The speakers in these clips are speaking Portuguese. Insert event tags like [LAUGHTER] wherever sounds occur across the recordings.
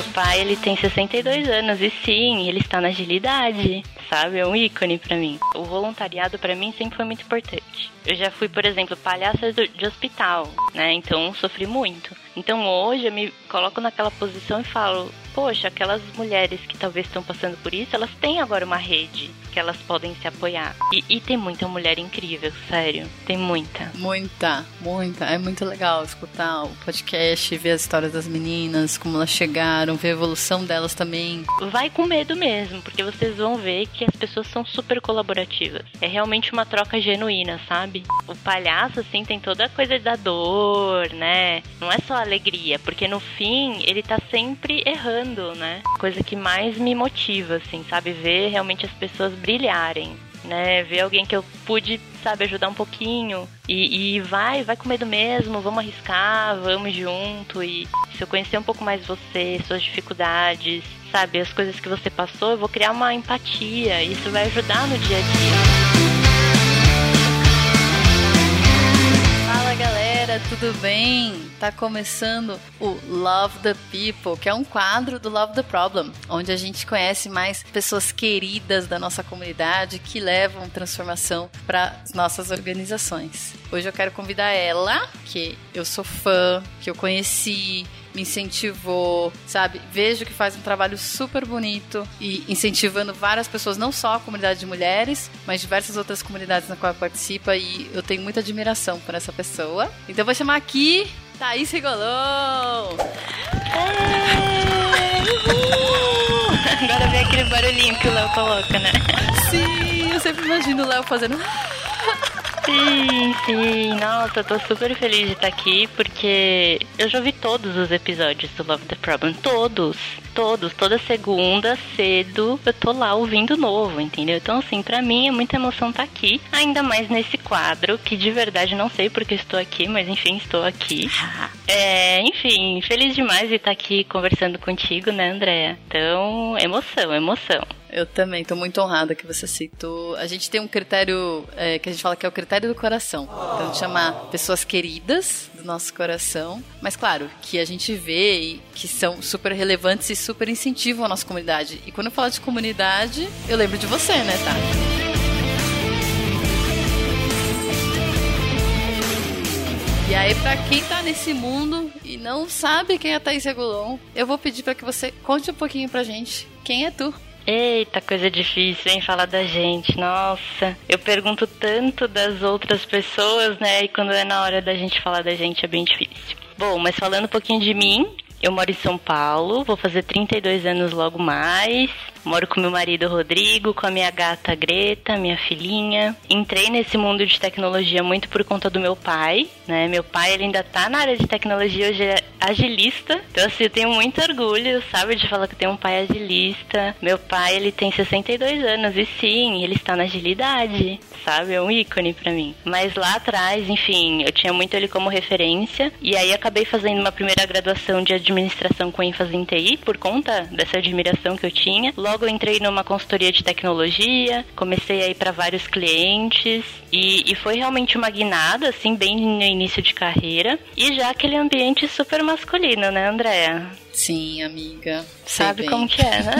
Meu pai, ele tem 62 anos e sim, ele está na agilidade, sabe? É um ícone para mim. O voluntariado para mim sempre foi muito importante. Eu já fui, por exemplo, palhaça de hospital, né? Então sofri muito. Então hoje eu me coloco naquela posição e falo: poxa, aquelas mulheres que talvez estão passando por isso, elas têm agora uma rede que elas podem se apoiar. E, e, tem muita mulher incrível, sério. Tem muita. Muita, muita. É muito legal escutar o podcast, ver as histórias das meninas, como elas chegaram, ver a evolução delas também. Vai com medo mesmo, porque vocês vão ver que as pessoas são super colaborativas. É realmente uma troca genuína, sabe? O palhaço, assim, tem toda a coisa da dor, né? Não é só alegria, porque no fim ele tá sempre errando, né? Coisa que mais me motiva, assim, sabe? Ver realmente as pessoas brilharem, né? Ver alguém que eu pude, sabe, ajudar um pouquinho e, e, vai, vai com medo mesmo, vamos arriscar, vamos junto e se eu conhecer um pouco mais você, suas dificuldades, sabe, as coisas que você passou, eu vou criar uma empatia, isso vai ajudar no dia a dia. galera, tudo bem? Tá começando o Love the People, que é um quadro do Love the Problem, onde a gente conhece mais pessoas queridas da nossa comunidade que levam transformação para nossas organizações. Hoje eu quero convidar ela, que eu sou fã, que eu conheci, me incentivou, sabe? Vejo que faz um trabalho super bonito e incentivando várias pessoas, não só a comunidade de mulheres, mas diversas outras comunidades na qual participa e eu tenho muita admiração por essa pessoa. Então vou chamar aqui Thaís Rigolon! Agora vem aquele barulhinho que o Léo coloca, né? Sim, eu sempre imagino o Léo fazendo. Sim, sim. Nossa, eu tô super feliz de estar aqui porque eu já vi todos os episódios do Love the Problem. Todos. Todos. Toda segunda, cedo, eu tô lá ouvindo novo, entendeu? Então, assim, pra mim é muita emoção estar aqui. Ainda mais nesse quadro, que de verdade não sei porque estou aqui, mas enfim, estou aqui. [LAUGHS] É, enfim, feliz demais de estar aqui conversando contigo, né, Andréa? Então, emoção, emoção. Eu também, tô muito honrada que você citou. A gente tem um critério é, que a gente fala que é o critério do coração. Então, chamar pessoas queridas do nosso coração, mas claro, que a gente vê e que são super relevantes e super incentivam a nossa comunidade. E quando eu falo de comunidade, eu lembro de você, né, tá? E aí, pra quem tá nesse mundo e não sabe quem é a Thaís Regulon, eu vou pedir para que você conte um pouquinho pra gente quem é tu. Eita, coisa difícil, hein? Falar da gente. Nossa, eu pergunto tanto das outras pessoas, né? E quando é na hora da gente falar da gente é bem difícil. Bom, mas falando um pouquinho de mim, eu moro em São Paulo, vou fazer 32 anos logo mais. Moro com meu marido Rodrigo, com a minha gata Greta, minha filhinha. Entrei nesse mundo de tecnologia muito por conta do meu pai, né? Meu pai ele ainda tá na área de tecnologia, hoje é agilista. Então assim, eu tenho muito orgulho, sabe, de falar que eu tenho um pai agilista. Meu pai, ele tem 62 anos e sim, ele está na agilidade, sabe? É um ícone para mim. Mas lá atrás, enfim, eu tinha muito ele como referência e aí acabei fazendo uma primeira graduação de administração com ênfase em TI por conta dessa admiração que eu tinha. Logo entrei numa consultoria de tecnologia, comecei a ir para vários clientes e, e, foi realmente uma guinada, assim, bem no início de carreira. E já aquele ambiente super masculino, né, Andréa? Sim, amiga. Sabe como que é, né?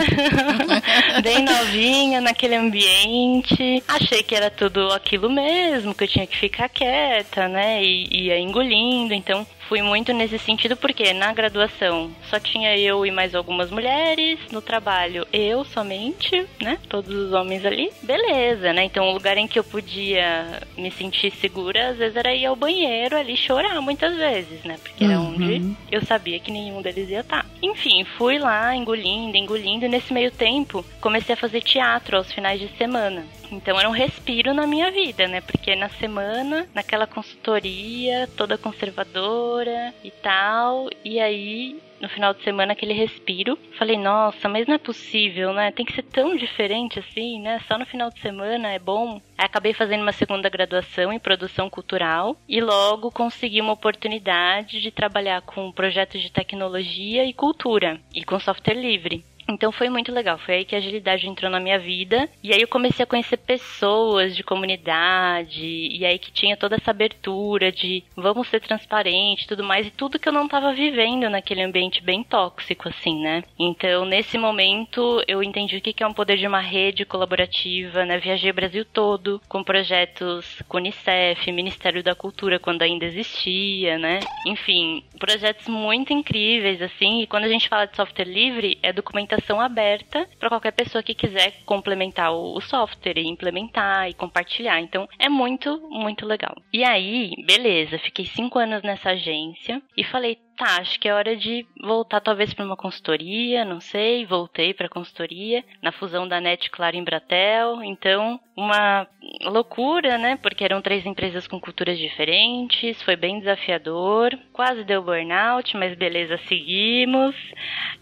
[LAUGHS] bem novinha, naquele ambiente. Achei que era tudo aquilo mesmo, que eu tinha que ficar quieta, né? E ia engolindo. Então, fui muito nesse sentido porque na graduação só tinha eu e mais algumas mulheres, no trabalho eu somente, né? Todos os homens ali. Beleza, né? Então o lugar em que eu podia me sentir segura às vezes era ir ao banheiro ali chorar muitas vezes, né? Porque era uhum. onde eu sabia que nenhum deles ia estar. Enfim, fui lá engolindo, engolindo e nesse meio tempo comecei a fazer teatro aos finais de semana. Então era um respiro na minha vida, né? Porque na semana, naquela consultoria toda conservadora e tal, e aí no final de semana aquele respiro. Falei, nossa, mas não é possível, né? Tem que ser tão diferente assim, né? Só no final de semana é bom. Aí acabei fazendo uma segunda graduação em produção cultural e logo consegui uma oportunidade de trabalhar com projetos de tecnologia e cultura e com software livre. Então foi muito legal. Foi aí que a agilidade entrou na minha vida. E aí eu comecei a conhecer pessoas de comunidade. E aí que tinha toda essa abertura de vamos ser transparente e tudo mais. E tudo que eu não estava vivendo naquele ambiente bem tóxico, assim, né? Então, nesse momento, eu entendi o que é um poder de uma rede colaborativa, né? Viajei o Brasil todo com projetos com Unicef, Ministério da Cultura, quando ainda existia, né? Enfim, projetos muito incríveis, assim. E quando a gente fala de software livre, é documentação aberta para qualquer pessoa que quiser complementar o software e implementar e compartilhar. Então, é muito, muito legal. E aí, beleza, fiquei cinco anos nessa agência e falei, tá, acho que é hora de voltar talvez para uma consultoria, não sei, voltei para consultoria na fusão da Net Claro em Bratel, então uma loucura, né? Porque eram três empresas com culturas diferentes, foi bem desafiador, quase deu burnout, mas beleza, seguimos.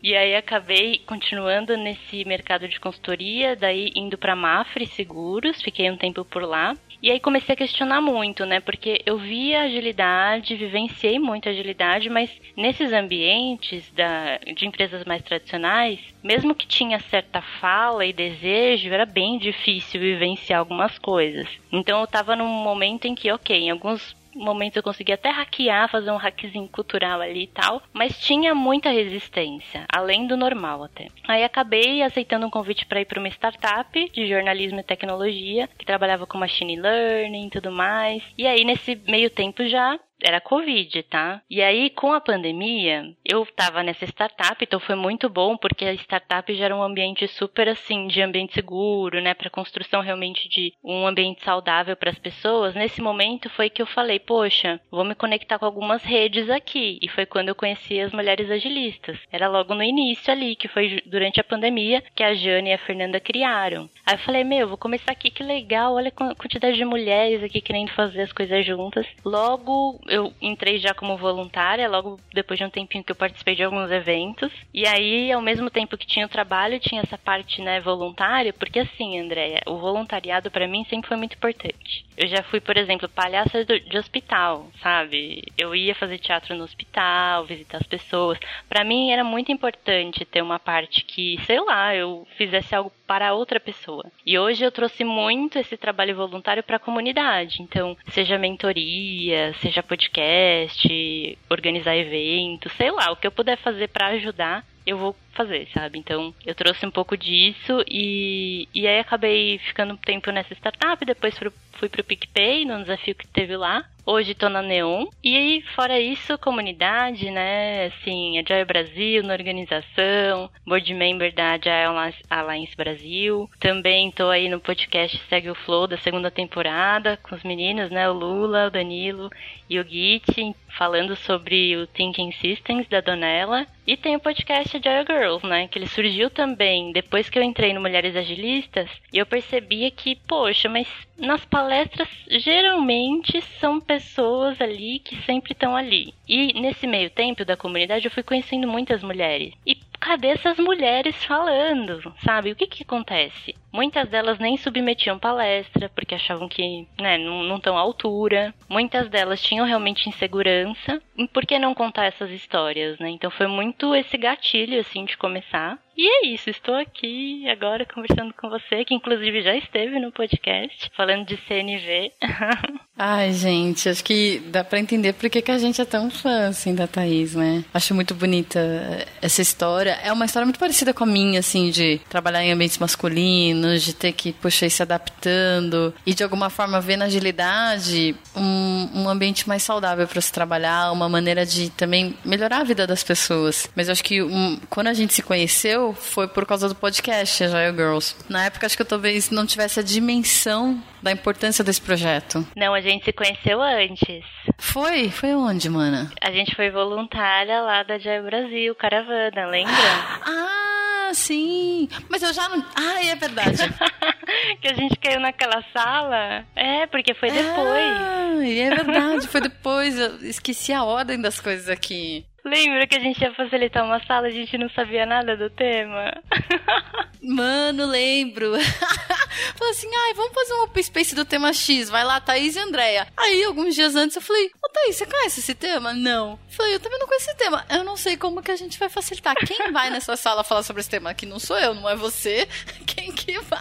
E aí acabei continuando nesse mercado de consultoria, daí indo para Mafre Seguros, fiquei um tempo por lá. E aí comecei a questionar muito, né? Porque eu via agilidade, vivenciei muito agilidade, mas nesses ambientes da, de empresas mais tradicionais, mesmo que tinha certa fala e desejo, era bem difícil vivenciar algumas coisas. Então eu estava num momento em que, ok, em alguns momentos eu consegui até hackear, fazer um hackzinho cultural ali e tal, mas tinha muita resistência, além do normal até. Aí acabei aceitando um convite para ir para uma startup de jornalismo e tecnologia, que trabalhava com machine learning e tudo mais. E aí nesse meio tempo já era Covid, tá? E aí, com a pandemia, eu tava nessa startup, então foi muito bom, porque a startup gera um ambiente super assim, de ambiente seguro, né? Pra construção realmente de um ambiente saudável para as pessoas. Nesse momento foi que eu falei, poxa, vou me conectar com algumas redes aqui. E foi quando eu conheci as mulheres agilistas. Era logo no início ali, que foi durante a pandemia, que a Jane e a Fernanda criaram. Aí eu falei, meu, vou começar aqui, que legal, olha a quantidade de mulheres aqui querendo fazer as coisas juntas. Logo eu entrei já como voluntária, logo depois de um tempinho que eu participei de alguns eventos. E aí, ao mesmo tempo que tinha o trabalho, tinha essa parte, né, voluntária, porque assim, Andréia, o voluntariado para mim sempre foi muito importante. Eu já fui, por exemplo, palhaça de hospital, sabe? Eu ia fazer teatro no hospital, visitar as pessoas. Para mim era muito importante ter uma parte que, sei lá, eu fizesse algo para outra pessoa. E hoje eu trouxe muito esse trabalho voluntário para a comunidade. Então, seja mentoria, seja podcast, organizar eventos, sei lá, o que eu puder fazer para ajudar, eu vou fazer, sabe? Então, eu trouxe um pouco disso e, e aí acabei ficando um tempo nessa startup, depois fui, pro PicPay, num desafio que teve lá. Hoje tô na Neon. E fora isso, comunidade, né? Assim, Agile Brasil na organização, board member da Agile Alliance Brasil. Também tô aí no podcast Segue o Flow da segunda temporada com os meninos, né? O Lula, o Danilo e o Git, falando sobre o Thinking Systems da Donella. E tem o podcast Agile Girls, né? Que ele surgiu também depois que eu entrei no Mulheres Agilistas e eu percebia que, poxa, mas nas palestras geralmente são pessoas ali que sempre estão ali. E nesse meio tempo da comunidade eu fui conhecendo muitas mulheres. E cadê essas mulheres falando? Sabe? O que que acontece? Muitas delas nem submetiam palestra porque achavam que né, não estão à altura. Muitas delas tinham realmente insegurança. E por que não contar essas histórias, né? Então foi muito esse gatilho assim de começar. E é isso, estou aqui agora conversando com você, que inclusive já esteve no podcast, falando de CNV. [LAUGHS] Ai, gente, acho que dá para entender por que, que a gente é tão fã, assim, da Thaís, né? Acho muito bonita essa história. É uma história muito parecida com a minha, assim, de trabalhar em ambientes masculinos, de ter que, puxa, ir se adaptando e, de alguma forma, ver na agilidade um, um ambiente mais saudável para se trabalhar, uma maneira de também melhorar a vida das pessoas. Mas eu acho que um, quando a gente se conheceu, foi por causa do podcast Agile Girls. Na época, acho que eu talvez não tivesse a dimensão da importância desse projeto. Não, a gente se conheceu antes. Foi? Foi onde, mana? A gente foi voluntária lá da Agile Brasil, Caravana, lembra? [GASPS] Ah, sim. Mas eu já não... Ah, é verdade. [LAUGHS] que a gente caiu naquela sala. É, porque foi depois. Ah, é verdade, foi depois. Eu esqueci a ordem das coisas aqui. Lembra que a gente ia facilitar uma sala a gente não sabia nada do tema? [LAUGHS] Mano, lembro. [LAUGHS] Falei assim, ai, vamos fazer um open space do tema X. Vai lá, Thaís e Andréia. Aí, alguns dias antes, eu falei, ô Thaís, você conhece esse tema? Não. Falei, eu também não conheço esse tema. Eu não sei como que a gente vai facilitar. Quem vai nessa sala falar sobre esse tema? Que não sou eu, não é você. [LAUGHS] Quem que vai?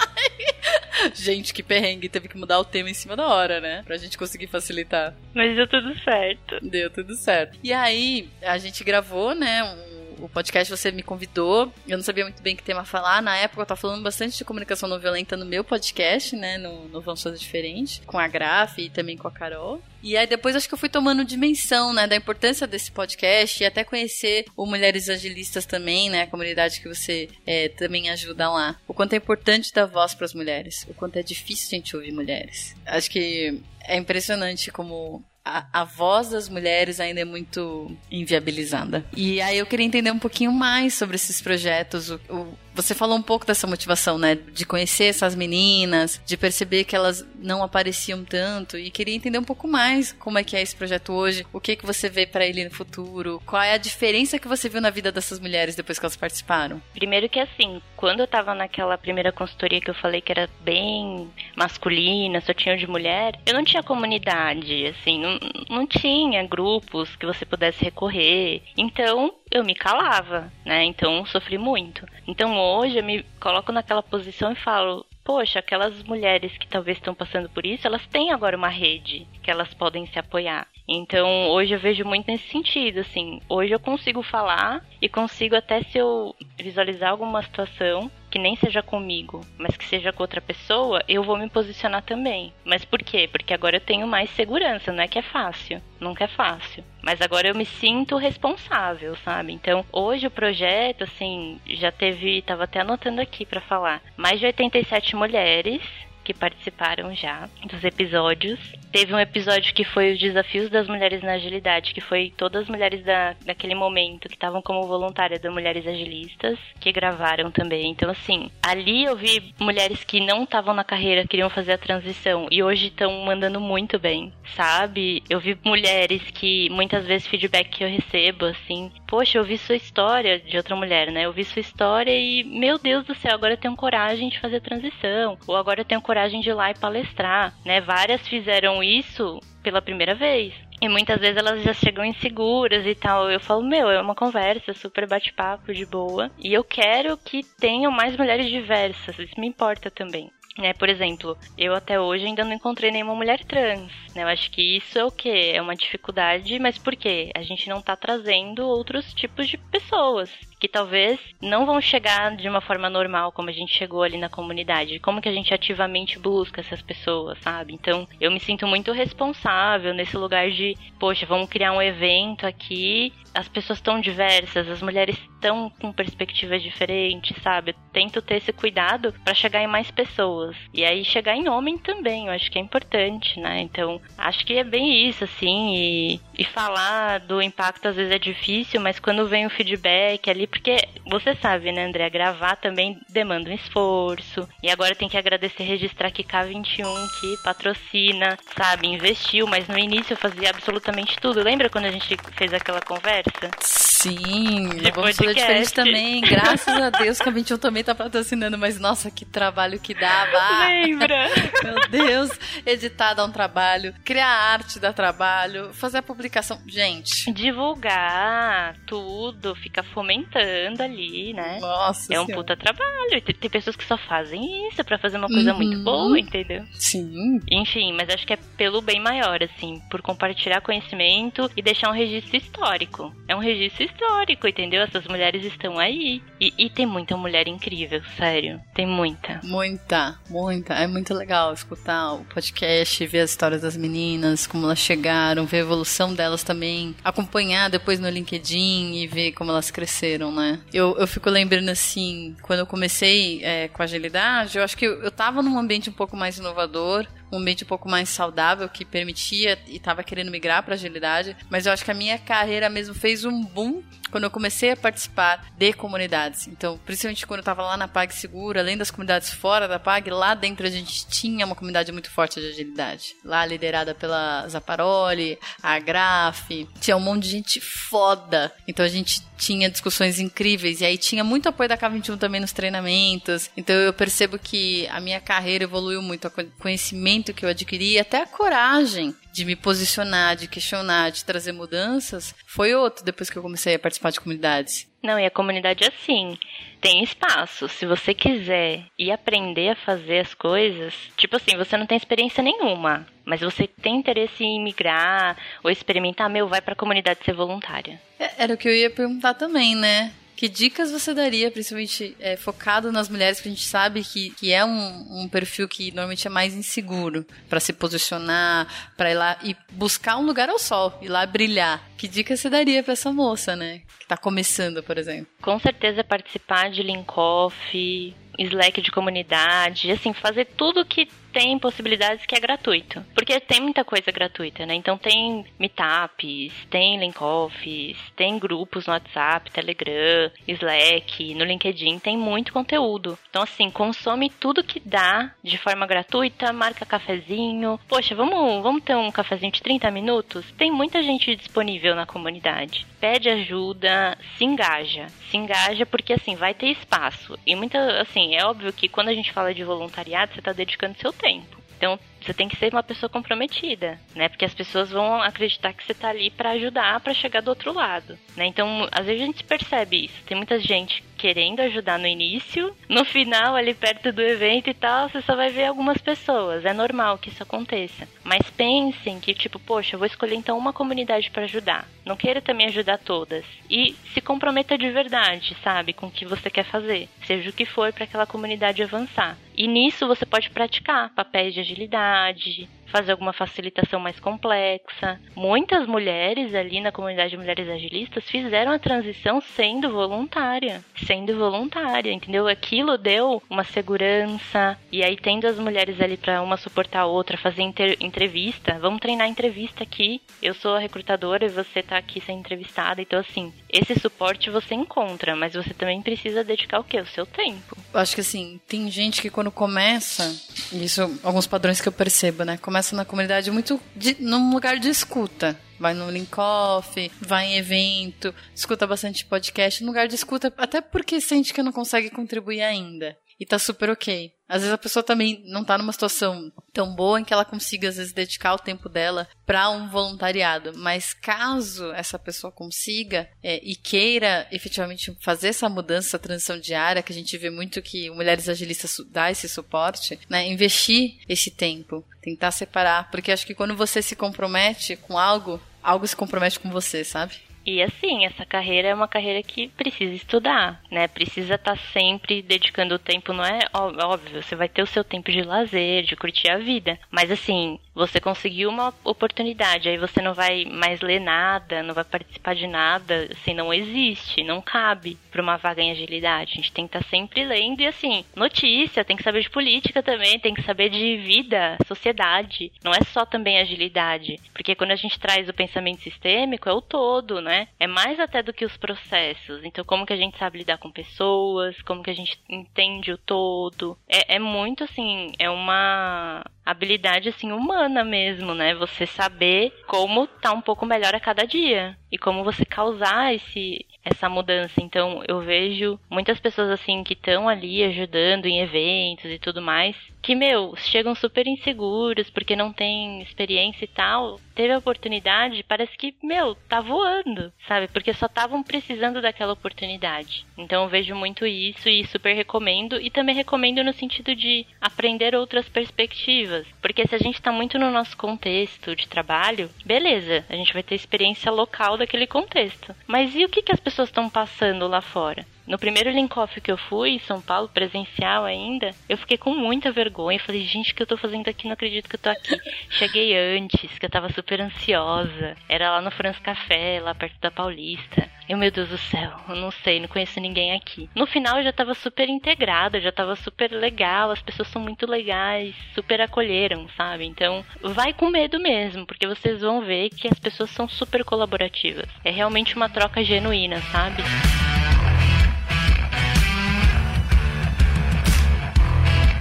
[LAUGHS] gente, que perrengue. Teve que mudar o tema em cima da hora, né? Pra gente conseguir facilitar. Mas deu tudo certo. Deu tudo certo. E aí, a gente gravou, né, um o podcast você me convidou. Eu não sabia muito bem que tema falar. Na época eu tava falando bastante de comunicação não violenta no meu podcast, né? No, no Vamos Fazer Diferente, com a Graf e também com a Carol. E aí depois acho que eu fui tomando dimensão, né, da importância desse podcast e até conhecer o Mulheres Agilistas também, né, a comunidade que você é, também ajuda lá. O quanto é importante dar voz para as mulheres, o quanto é difícil a gente ouvir mulheres. Acho que é impressionante como a, a, voz das mulheres ainda é muito inviabilizada. E aí eu queria entender um pouquinho mais sobre esses projetos, o, o você falou um pouco dessa motivação, né? De conhecer essas meninas, de perceber que elas não apareciam tanto e queria entender um pouco mais como é que é esse projeto hoje, o que que você vê para ele no futuro, qual é a diferença que você viu na vida dessas mulheres depois que elas participaram. Primeiro que assim, quando eu tava naquela primeira consultoria que eu falei que era bem masculina, só tinha de mulher, eu não tinha comunidade, assim, não, não tinha grupos que você pudesse recorrer. Então, eu me calava, né? Então sofri muito. Então hoje eu me coloco naquela posição e falo: poxa, aquelas mulheres que talvez estão passando por isso, elas têm agora uma rede que elas podem se apoiar. Então, hoje eu vejo muito nesse sentido, assim. Hoje eu consigo falar e consigo até se eu visualizar alguma situação que nem seja comigo, mas que seja com outra pessoa, eu vou me posicionar também. Mas por quê? Porque agora eu tenho mais segurança, não é que é fácil, nunca é fácil. Mas agora eu me sinto responsável, sabe? Então, hoje o projeto, assim, já teve, tava até anotando aqui para falar, mais de 87 mulheres que participaram já dos episódios. Teve um episódio que foi os desafios das mulheres na agilidade, que foi todas as mulheres da, daquele momento que estavam como voluntárias da Mulheres Agilistas, que gravaram também. Então, assim, ali eu vi mulheres que não estavam na carreira, queriam fazer a transição e hoje estão mandando muito bem, sabe? Eu vi mulheres que muitas vezes feedback que eu recebo, assim, poxa, eu vi sua história de outra mulher, né? Eu vi sua história e, meu Deus do céu, agora eu tenho coragem de fazer a transição, ou agora eu tenho coragem de ir lá e palestrar, né? Várias fizeram isso pela primeira vez. E muitas vezes elas já chegam inseguras e tal. Eu falo, meu, é uma conversa, super bate-papo, de boa. E eu quero que tenham mais mulheres diversas. Isso me importa também. Né, por exemplo, eu até hoje ainda não encontrei nenhuma mulher trans. Né? Eu acho que isso é o que? É uma dificuldade, mas por quê? A gente não tá trazendo outros tipos de pessoas que talvez não vão chegar de uma forma normal como a gente chegou ali na comunidade. Como que a gente ativamente busca essas pessoas, sabe? Então, eu me sinto muito responsável nesse lugar de, poxa, vamos criar um evento aqui. As pessoas estão diversas, as mulheres estão com perspectivas diferentes, sabe? Eu tento ter esse cuidado para chegar em mais pessoas. E aí chegar em homem também, eu acho que é importante, né? Então, acho que é bem isso, assim, e, e falar do impacto às vezes é difícil, mas quando vem o feedback ali porque você sabe, né, André? Gravar também demanda um esforço. E agora tem que agradecer registrar que K21 que patrocina, sabe? Investiu, mas no início eu fazia absolutamente tudo. Lembra quando a gente fez aquela conversa? Sim, de vamos fazer diferente também. Graças a Deus que a 21 também tá patrocinando, mas nossa, que trabalho que dava. Lembra? [LAUGHS] Meu Deus, editar dá um trabalho, criar arte dá trabalho, fazer a publicação. Gente. Divulgar tudo, fica fomentando ali, né? Nossa. É um puta trabalho. Tem, tem, pessoas que só fazem isso para fazer uma coisa uhum. muito boa, entendeu? Sim. Enfim, mas acho que é pelo bem maior, assim, por compartilhar conhecimento e deixar um registro histórico. É um registro histórico, entendeu? Essas mulheres estão aí. E, e tem muita mulher incrível, sério. Tem muita. Muita, muita. É muito legal escutar o podcast, ver as histórias das meninas, como elas chegaram, ver a evolução delas também, acompanhar depois no LinkedIn e ver como elas cresceram né? Eu, eu fico lembrando assim, quando eu comecei é, com agilidade, eu acho que eu, eu tava num ambiente um pouco mais inovador, um ambiente um pouco mais saudável que permitia e estava querendo migrar para agilidade, mas eu acho que a minha carreira mesmo fez um boom quando eu comecei a participar de comunidades. Então, principalmente quando eu estava lá na Pag Segura, além das comunidades fora da Pag, lá dentro a gente tinha uma comunidade muito forte de agilidade. Lá liderada pela Zaparoli, a Graf, tinha um monte de gente foda. Então a gente tinha discussões incríveis e aí tinha muito apoio da K21 também nos treinamentos. Então eu percebo que a minha carreira evoluiu muito, o conhecimento que eu adquiri até a coragem de me posicionar, de questionar, de trazer mudanças, foi outro depois que eu comecei a participar de comunidades. Não, e a comunidade é assim, tem espaço. Se você quiser ir aprender a fazer as coisas, tipo assim, você não tem experiência nenhuma, mas você tem interesse em migrar ou experimentar, meu, vai pra comunidade ser voluntária. É, era o que eu ia perguntar também, né? Que dicas você daria, principalmente é, focado nas mulheres, que a gente sabe que, que é um, um perfil que normalmente é mais inseguro para se posicionar, para ir lá e buscar um lugar ao sol, ir lá brilhar. Que dica você daria para essa moça, né? Que tá começando, por exemplo? Com certeza participar de Link Off, Slack de comunidade, assim, fazer tudo que tem possibilidades que é gratuito. Porque tem muita coisa gratuita, né? Então tem meetups, tem linkoffs, tem grupos no WhatsApp, Telegram, Slack, no LinkedIn, tem muito conteúdo. Então, assim, consome tudo que dá de forma gratuita, marca cafezinho. Poxa, vamos, vamos ter um cafezinho de 30 minutos? Tem muita gente disponível na comunidade. Pede ajuda, se engaja. Se engaja porque, assim, vai ter espaço. E muita, assim, é óbvio que quando a gente fala de voluntariado, você está dedicando seu tempo. Então, você tem que ser uma pessoa comprometida, né? Porque as pessoas vão acreditar que você tá ali para ajudar, para chegar do outro lado, né? Então, às vezes a gente percebe isso. Tem muita gente querendo ajudar no início, no final, ali perto do evento e tal, você só vai ver algumas pessoas. É normal que isso aconteça. Mas pensem que, tipo, poxa, eu vou escolher então uma comunidade para ajudar. Não queira também ajudar todas. E se comprometa de verdade, sabe, com o que você quer fazer. Seja o que for para aquela comunidade avançar. E nisso você pode praticar papéis de agilidade, cidade, fazer alguma facilitação mais complexa. Muitas mulheres ali na comunidade de mulheres agilistas fizeram a transição sendo voluntária, sendo voluntária, entendeu? Aquilo deu uma segurança e aí tendo as mulheres ali para uma suportar a outra, fazer entrevista, vamos treinar entrevista aqui. Eu sou a recrutadora e você tá aqui sendo entrevistada, então assim, esse suporte você encontra, mas você também precisa dedicar o quê? O seu tempo. Eu acho que assim, tem gente que quando começa, isso alguns padrões que eu percebo, né? Começa começa na comunidade muito de, num lugar de escuta. Vai no link off, vai em evento, escuta bastante podcast, num lugar de escuta, até porque sente que não consegue contribuir ainda. E tá super ok. Às vezes a pessoa também não tá numa situação tão boa em que ela consiga, às vezes, dedicar o tempo dela para um voluntariado. Mas caso essa pessoa consiga é, e queira efetivamente fazer essa mudança, essa transição diária, que a gente vê muito que mulheres agilistas dá esse suporte, né? Investir esse tempo, tentar separar. Porque acho que quando você se compromete com algo, algo se compromete com você, sabe? E assim, essa carreira é uma carreira que precisa estudar, né? Precisa estar tá sempre dedicando o tempo, não é óbvio, você vai ter o seu tempo de lazer, de curtir a vida. Mas assim, você conseguiu uma oportunidade, aí você não vai mais ler nada, não vai participar de nada, assim, não existe, não cabe para uma vaga em agilidade. A gente tem que estar tá sempre lendo e assim, notícia, tem que saber de política também, tem que saber de vida, sociedade. Não é só também agilidade, porque quando a gente traz o pensamento sistêmico, é o todo, né? É mais até do que os processos. Então, como que a gente sabe lidar com pessoas, como que a gente entende o todo. É, é muito assim, é uma habilidade assim humana mesmo, né? Você saber como tá um pouco melhor a cada dia e como você causar esse essa mudança. Então, eu vejo muitas pessoas assim que estão ali ajudando em eventos e tudo mais, que, meu, chegam super inseguros porque não tem experiência e tal. Teve a oportunidade, parece que, meu, tá voando, sabe? Porque só estavam precisando daquela oportunidade. Então, eu vejo muito isso e super recomendo. E também recomendo no sentido de aprender outras perspectivas. Porque se a gente tá muito no nosso contexto de trabalho, beleza, a gente vai ter experiência local daquele contexto. Mas e o que, que as pessoas estão passando lá fora? No primeiro Linkoff que eu fui, em São Paulo, presencial ainda, eu fiquei com muita vergonha. Falei, gente, o que eu tô fazendo aqui? Não acredito que eu tô aqui. [LAUGHS] Cheguei antes, que eu tava super ansiosa. Era lá no France Café, lá perto da Paulista. Eu, meu Deus do céu, eu não sei, não conheço ninguém aqui. No final eu já tava super integrada, já tava super legal, as pessoas são muito legais, super acolheram, sabe? Então, vai com medo mesmo, porque vocês vão ver que as pessoas são super colaborativas. É realmente uma troca genuína, sabe?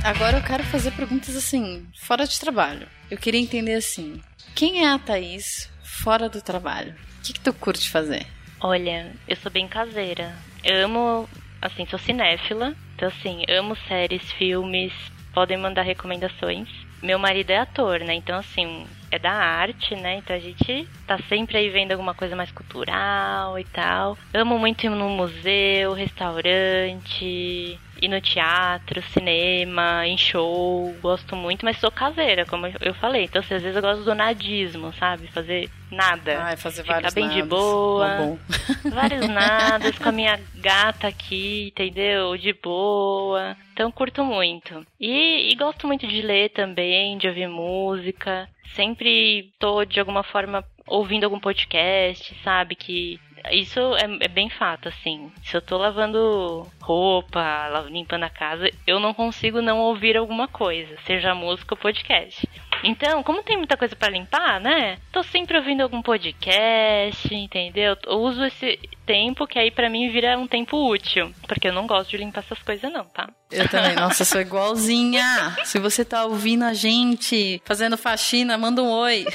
Agora eu quero fazer perguntas assim, fora de trabalho. Eu queria entender assim: quem é a Thaís fora do trabalho? O que, que tu curte fazer? Olha, eu sou bem caseira. Eu amo, assim, sou cinéfila. Então, assim, amo séries, filmes. Podem mandar recomendações. Meu marido é ator, né? Então, assim, é da arte, né? Então a gente tá sempre aí vendo alguma coisa mais cultural e tal. Amo muito ir no museu, restaurante, ir no teatro, cinema, em show, gosto muito, mas sou caseira, como eu falei. Então, assim, às vezes eu gosto do nadismo, sabe? Fazer nada. Ai, fazer Ficar vários bem nadas. de boa. Tá. [LAUGHS] [LAUGHS] Vários nadas com a minha gata aqui, entendeu? De boa. Então curto muito. E, e gosto muito de ler também, de ouvir música. Sempre tô de alguma forma ouvindo algum podcast, sabe? Que isso é, é bem fato, assim. Se eu tô lavando roupa, limpando a casa, eu não consigo não ouvir alguma coisa, seja música ou podcast. Então, como tem muita coisa pra limpar, né? Tô sempre ouvindo algum podcast, entendeu? Eu uso esse tempo que aí pra mim vira um tempo útil, porque eu não gosto de limpar essas coisas não, tá? Eu também, nossa, sou igualzinha. Se você tá ouvindo a gente fazendo faxina, manda um oi.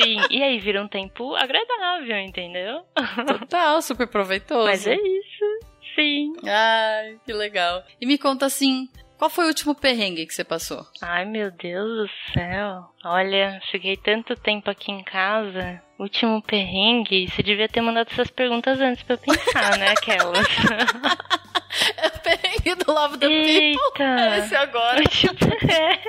Sim, e aí vira um tempo agradável, entendeu? Total, super proveitoso. Mas é isso. Sim. Ai, que legal. E me conta assim, qual foi o último perrengue que você passou? Ai, meu Deus do céu. Olha, fiquei tanto tempo aqui em casa. Último perrengue, você devia ter mandado essas perguntas antes pra eu pensar, né, aquelas? [LAUGHS] É o perrengue do Love the People. Eita! Esse agora. [LAUGHS] É.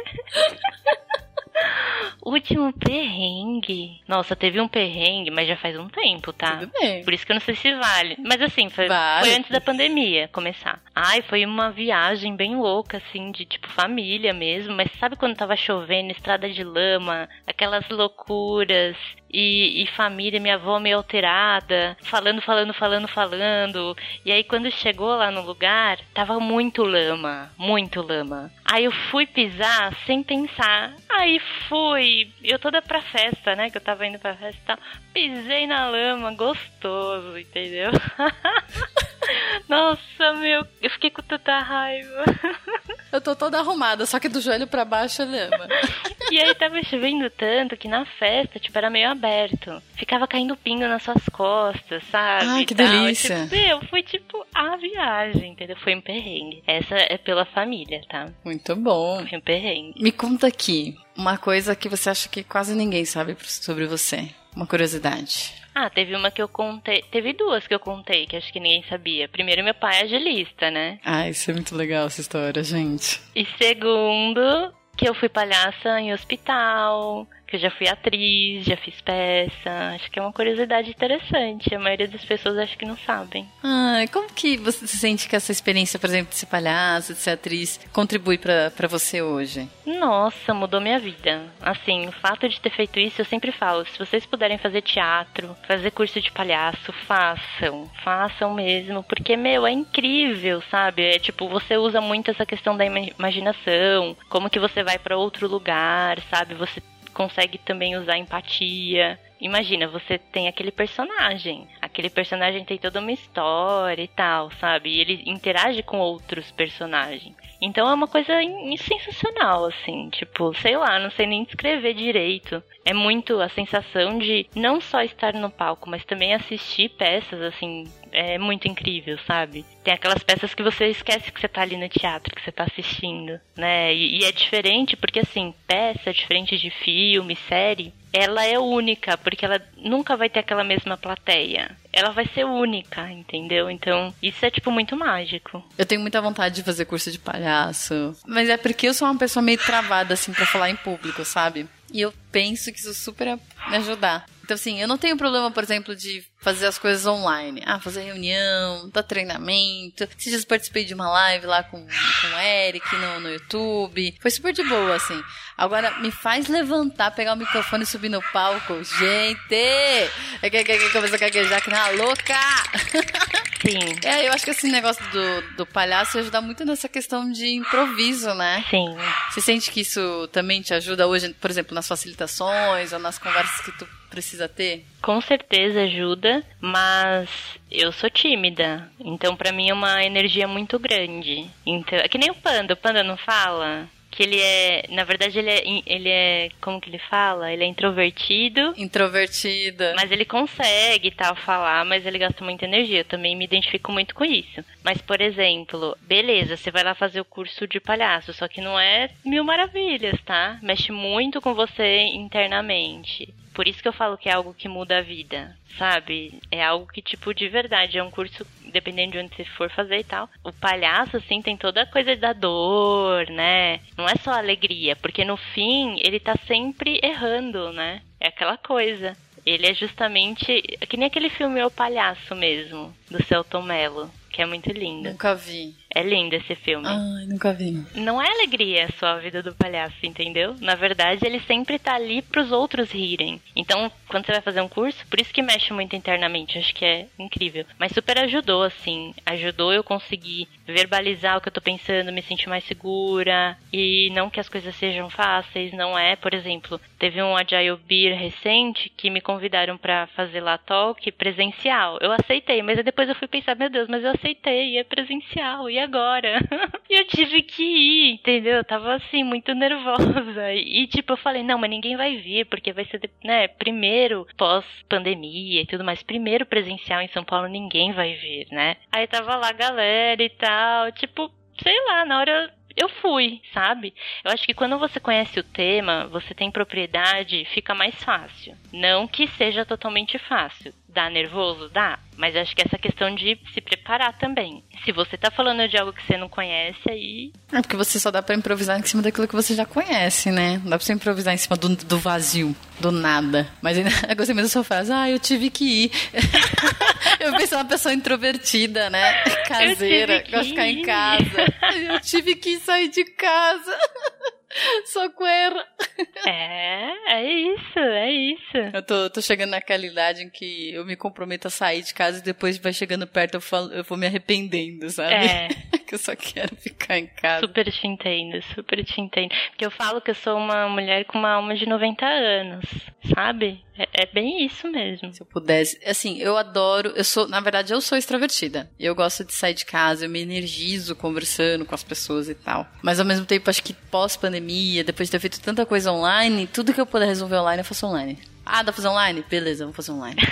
[LAUGHS] Último perrengue. Nossa, teve um perrengue, mas já faz um tempo, tá? Tudo bem. Por isso que eu não sei se vale. Mas assim, foi, Vale. foi antes da pandemia começar. Ai, foi uma viagem bem louca, assim, de tipo família mesmo. Mas sabe quando tava chovendo, estrada de lama, aquelas loucuras. E, e família, minha avó meio alterada, falando, falando, falando, falando. E aí quando chegou lá no lugar, tava muito lama, muito lama. Aí eu fui pisar sem pensar. Aí fui, eu toda pra festa, né? Que eu tava indo pra festa e tal. Pisei na lama, gostoso, entendeu? [LAUGHS] Nossa, meu, eu fiquei com tanta raiva. [LAUGHS] Eu tô toda arrumada, só que do joelho pra baixo é lama. E aí tava chovendo tanto que na festa, tipo, era meio aberto. Ficava caindo pingo nas suas costas, sabe? Ai, E que delícia. Tipo, meu, foi tipo a viagem, entendeu? Foi um perrengue. Essa é pela família, tá? Muito bom. Foi um perrengue. Me conta aqui uma coisa que você acha que quase ninguém sabe sobre você. Uma curiosidade. Ah, teve uma que eu contei. Teve duas que eu contei, que acho que ninguém sabia. Primeiro, meu pai é agilista, né? Ah, isso é muito legal essa história, gente. E segundo, que eu fui palhaça em hospital, que eu já fui atriz, já fiz peça. Acho que é uma curiosidade interessante. A maioria das pessoas acho que não sabem. Ah, como que você sente que essa experiência, por exemplo, de ser palhaça, de ser atriz, contribui pra pra você hoje? Nossa, mudou minha vida. Assim, o fato de ter feito isso, eu sempre falo, se vocês puderem fazer teatro, fazer curso de palhaço, façam. Façam mesmo, porque, meu, é incrível, sabe? É tipo, você usa muito essa questão da ima- imaginação, como que você vai pra outro lugar, sabe? Você consegue também usar empatia. Imagina, você tem aquele personagem. Aquele personagem tem toda uma história e tal, sabe? E ele interage com outros personagens. Então é uma coisa sensacional, assim. Tipo, sei lá, não sei nem descrever direito. É muito a sensação de não só estar no palco, mas também assistir peças, assim. É muito incrível, sabe? Tem aquelas peças que você esquece que você tá ali no teatro, que você tá assistindo, né? E, e é diferente porque, assim, peça, diferente de filme, série, ela é única, porque ela nunca vai ter aquela mesma plateia. Ela vai ser única, entendeu? Então, isso é, tipo, muito mágico. Eu tenho muita vontade de fazer curso de palhaço, mas é porque eu sou uma pessoa meio travada, assim, pra falar em público, sabe? E eu penso que isso super me ajudar. Então, assim, eu não tenho problema, por exemplo, de fazer as coisas online. Ah, fazer reunião, dar treinamento. Esses dias participei de uma live lá com, com o Eric no, no YouTube. Foi super de boa, assim. Agora, me faz levantar, pegar o microfone e subir no palco. Gente! É que, que, que começa a gaguejar que na louca! [LAUGHS] Sim, É, eu acho que esse negócio do, do palhaço ajuda muito nessa questão de improviso, né? sim. Você sente que isso também te ajuda hoje, por exemplo, nas facilitações ou nas conversas que tu precisa ter? Com certeza ajuda, mas eu sou tímida. Então, pra mim é uma energia muito grande. Então, é que nem o panda. O panda não fala que ele é, na verdade ele é, ele é, como que ele fala? Ele é introvertido. Introvertida. Mas ele consegue tal falar, mas ele gasta muita energia. Eu também me identifico muito com isso. Mas por exemplo, beleza, você vai lá fazer o curso de palhaço, só que não é mil maravilhas, tá? Mexe muito com você internamente. Por isso que eu falo que é algo que muda a vida, sabe? É algo que, tipo, de verdade, é um curso, dependendo de onde você for fazer e tal. O palhaço, assim, tem toda a coisa da dor, né? Não é só alegria, porque no fim ele tá sempre errando, né? É aquela coisa. Ele é justamente. Que nem aquele filme O Palhaço mesmo, do Celton Mello, que é muito lindo. Nunca vi. É lindo esse filme. Ai, nunca vi. Não é alegria só a vida do palhaço, entendeu? Na verdade, ele sempre tá ali pros outros rirem. Então, quando você vai fazer um curso, por isso que mexe muito internamente, acho que é incrível. Mas super ajudou, assim. Ajudou eu conseguir verbalizar o que eu tô pensando, me sentir mais segura. E não que as coisas sejam fáceis, não é. Por exemplo, teve um Agile Beer recente que me convidaram para fazer lá talk presencial. Eu aceitei, mas depois eu fui pensar, meu Deus, mas eu aceitei, é presencial. Agora? [LAUGHS] e eu tive que ir, entendeu? Eu tava assim, muito nervosa. E tipo, eu falei, não, mas ninguém vai vir, porque vai ser, né, primeiro pós-pandemia e tudo mais. Primeiro presencial em São Paulo, ninguém vai vir, né? Aí tava lá a galera e tal, tipo, sei lá, na hora eu fui, sabe? Eu acho que quando você conhece o tema, você tem propriedade, fica mais fácil. Não que seja totalmente fácil. Dá nervoso? Dá. Mas acho que essa questão de se preparar também. Se você tá falando de algo que você não conhece, aí. É porque você só dá pra improvisar em cima daquilo que você já conhece, né? Não dá pra você improvisar em cima do, do vazio, do nada. Mas ainda, [LAUGHS] gostei mesmo da sua frase. Ah, eu tive que ir. [LAUGHS] eu pensei uma pessoa introvertida, né? Caseira, gosta de ficar em casa. Eu tive que sair de casa. [LAUGHS] [LAUGHS] Socorro! É, é isso, é isso. Eu tô, tô chegando naquela idade em que eu me comprometo a sair de casa e depois vai chegando perto eu, falo, eu vou me arrependendo, sabe? É. [LAUGHS] que eu só quero ficar em casa. Super te entendo, super te entendo. Porque eu falo que eu sou uma mulher com uma alma de 90 anos, sabe? É, é, bem isso mesmo. Se eu pudesse. Assim, eu adoro. Eu sou, na verdade, eu sou extrovertida. Eu gosto de sair de casa, eu me energizo conversando com as pessoas e tal. Mas ao mesmo tempo, acho que pós-pandemia, depois de ter feito tanta coisa online, tudo que eu puder resolver online, eu faço online. Ah, dá pra fazer online? Beleza, vou fazer online. [LAUGHS]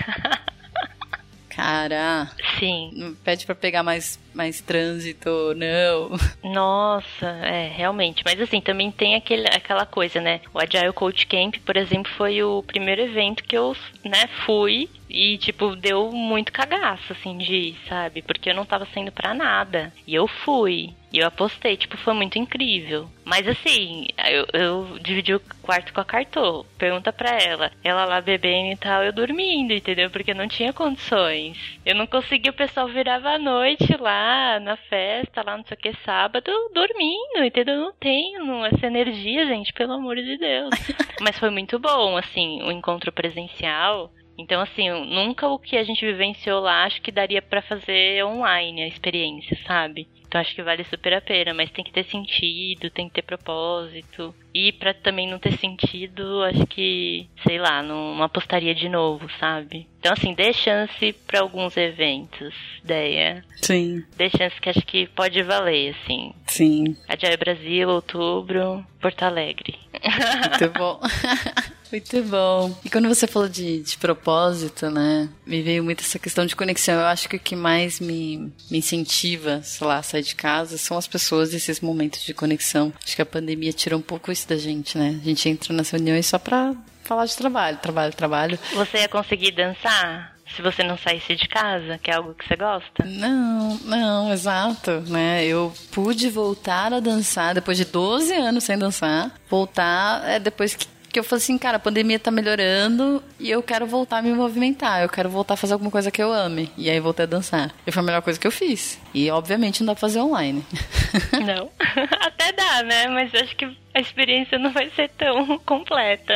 Cara. Sim. Pede para pegar mais, mais trânsito, não. [LAUGHS] Nossa, é, realmente. Mas assim, também tem aquele, aquela coisa, né? O Agile Coach Camp, por exemplo, foi o primeiro evento que eu, né, fui e, tipo, deu muito cagaço, assim, de sabe? Porque eu não tava saindo pra nada. E eu fui. E eu apostei, tipo, foi muito incrível. Mas assim, eu, eu dividi o quarto com a Cartô. Pergunta pra ela. Ela lá bebendo e tal, eu dormindo, entendeu? Porque não tinha condições. Eu não conseguia, o pessoal virava à noite lá, na festa, lá não sei o que, sábado, dormindo, entendeu? Eu não tenho essa energia, gente, pelo amor de Deus. [LAUGHS] Mas foi muito bom, assim, o encontro presencial. Então, assim, nunca o que a gente vivenciou lá acho que daria para fazer online a experiência, sabe? Então acho que vale super a pena, mas tem que ter sentido, tem que ter propósito. E para também não ter sentido, acho que, sei lá, não, não apostaria de novo, sabe? Então assim, dê chance para alguns eventos, ideia. Sim. Dê chance que acho que pode valer, assim. Sim. Adiaia Brasil, outubro, Porto Alegre. Muito bom. [LAUGHS] Muito bom. E quando você falou de, de propósito, né? Me veio muito essa questão de conexão. Eu acho que o que mais me, me incentiva, sei lá, a sair de casa são as pessoas esses momentos de conexão. Acho que a pandemia tirou um pouco isso da gente, né? A gente entra nas reuniões só pra falar de trabalho, trabalho, trabalho. Você ia conseguir dançar? Se você não saísse de casa, que é algo que você gosta? Não, não, exato, né? Eu pude voltar a dançar depois de 12 anos sem dançar. Voltar é depois que que eu falei assim, cara, a pandemia tá melhorando e eu quero voltar a me movimentar, eu quero voltar a fazer alguma coisa que eu ame. E aí voltei a dançar. E foi a melhor coisa que eu fiz. E obviamente não dá pra fazer online. [LAUGHS] Não. [LAUGHS] Até dá, né? Mas acho que a experiência não vai ser tão [LAUGHS] completa.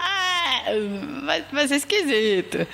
Ah, vai, ser esquisito.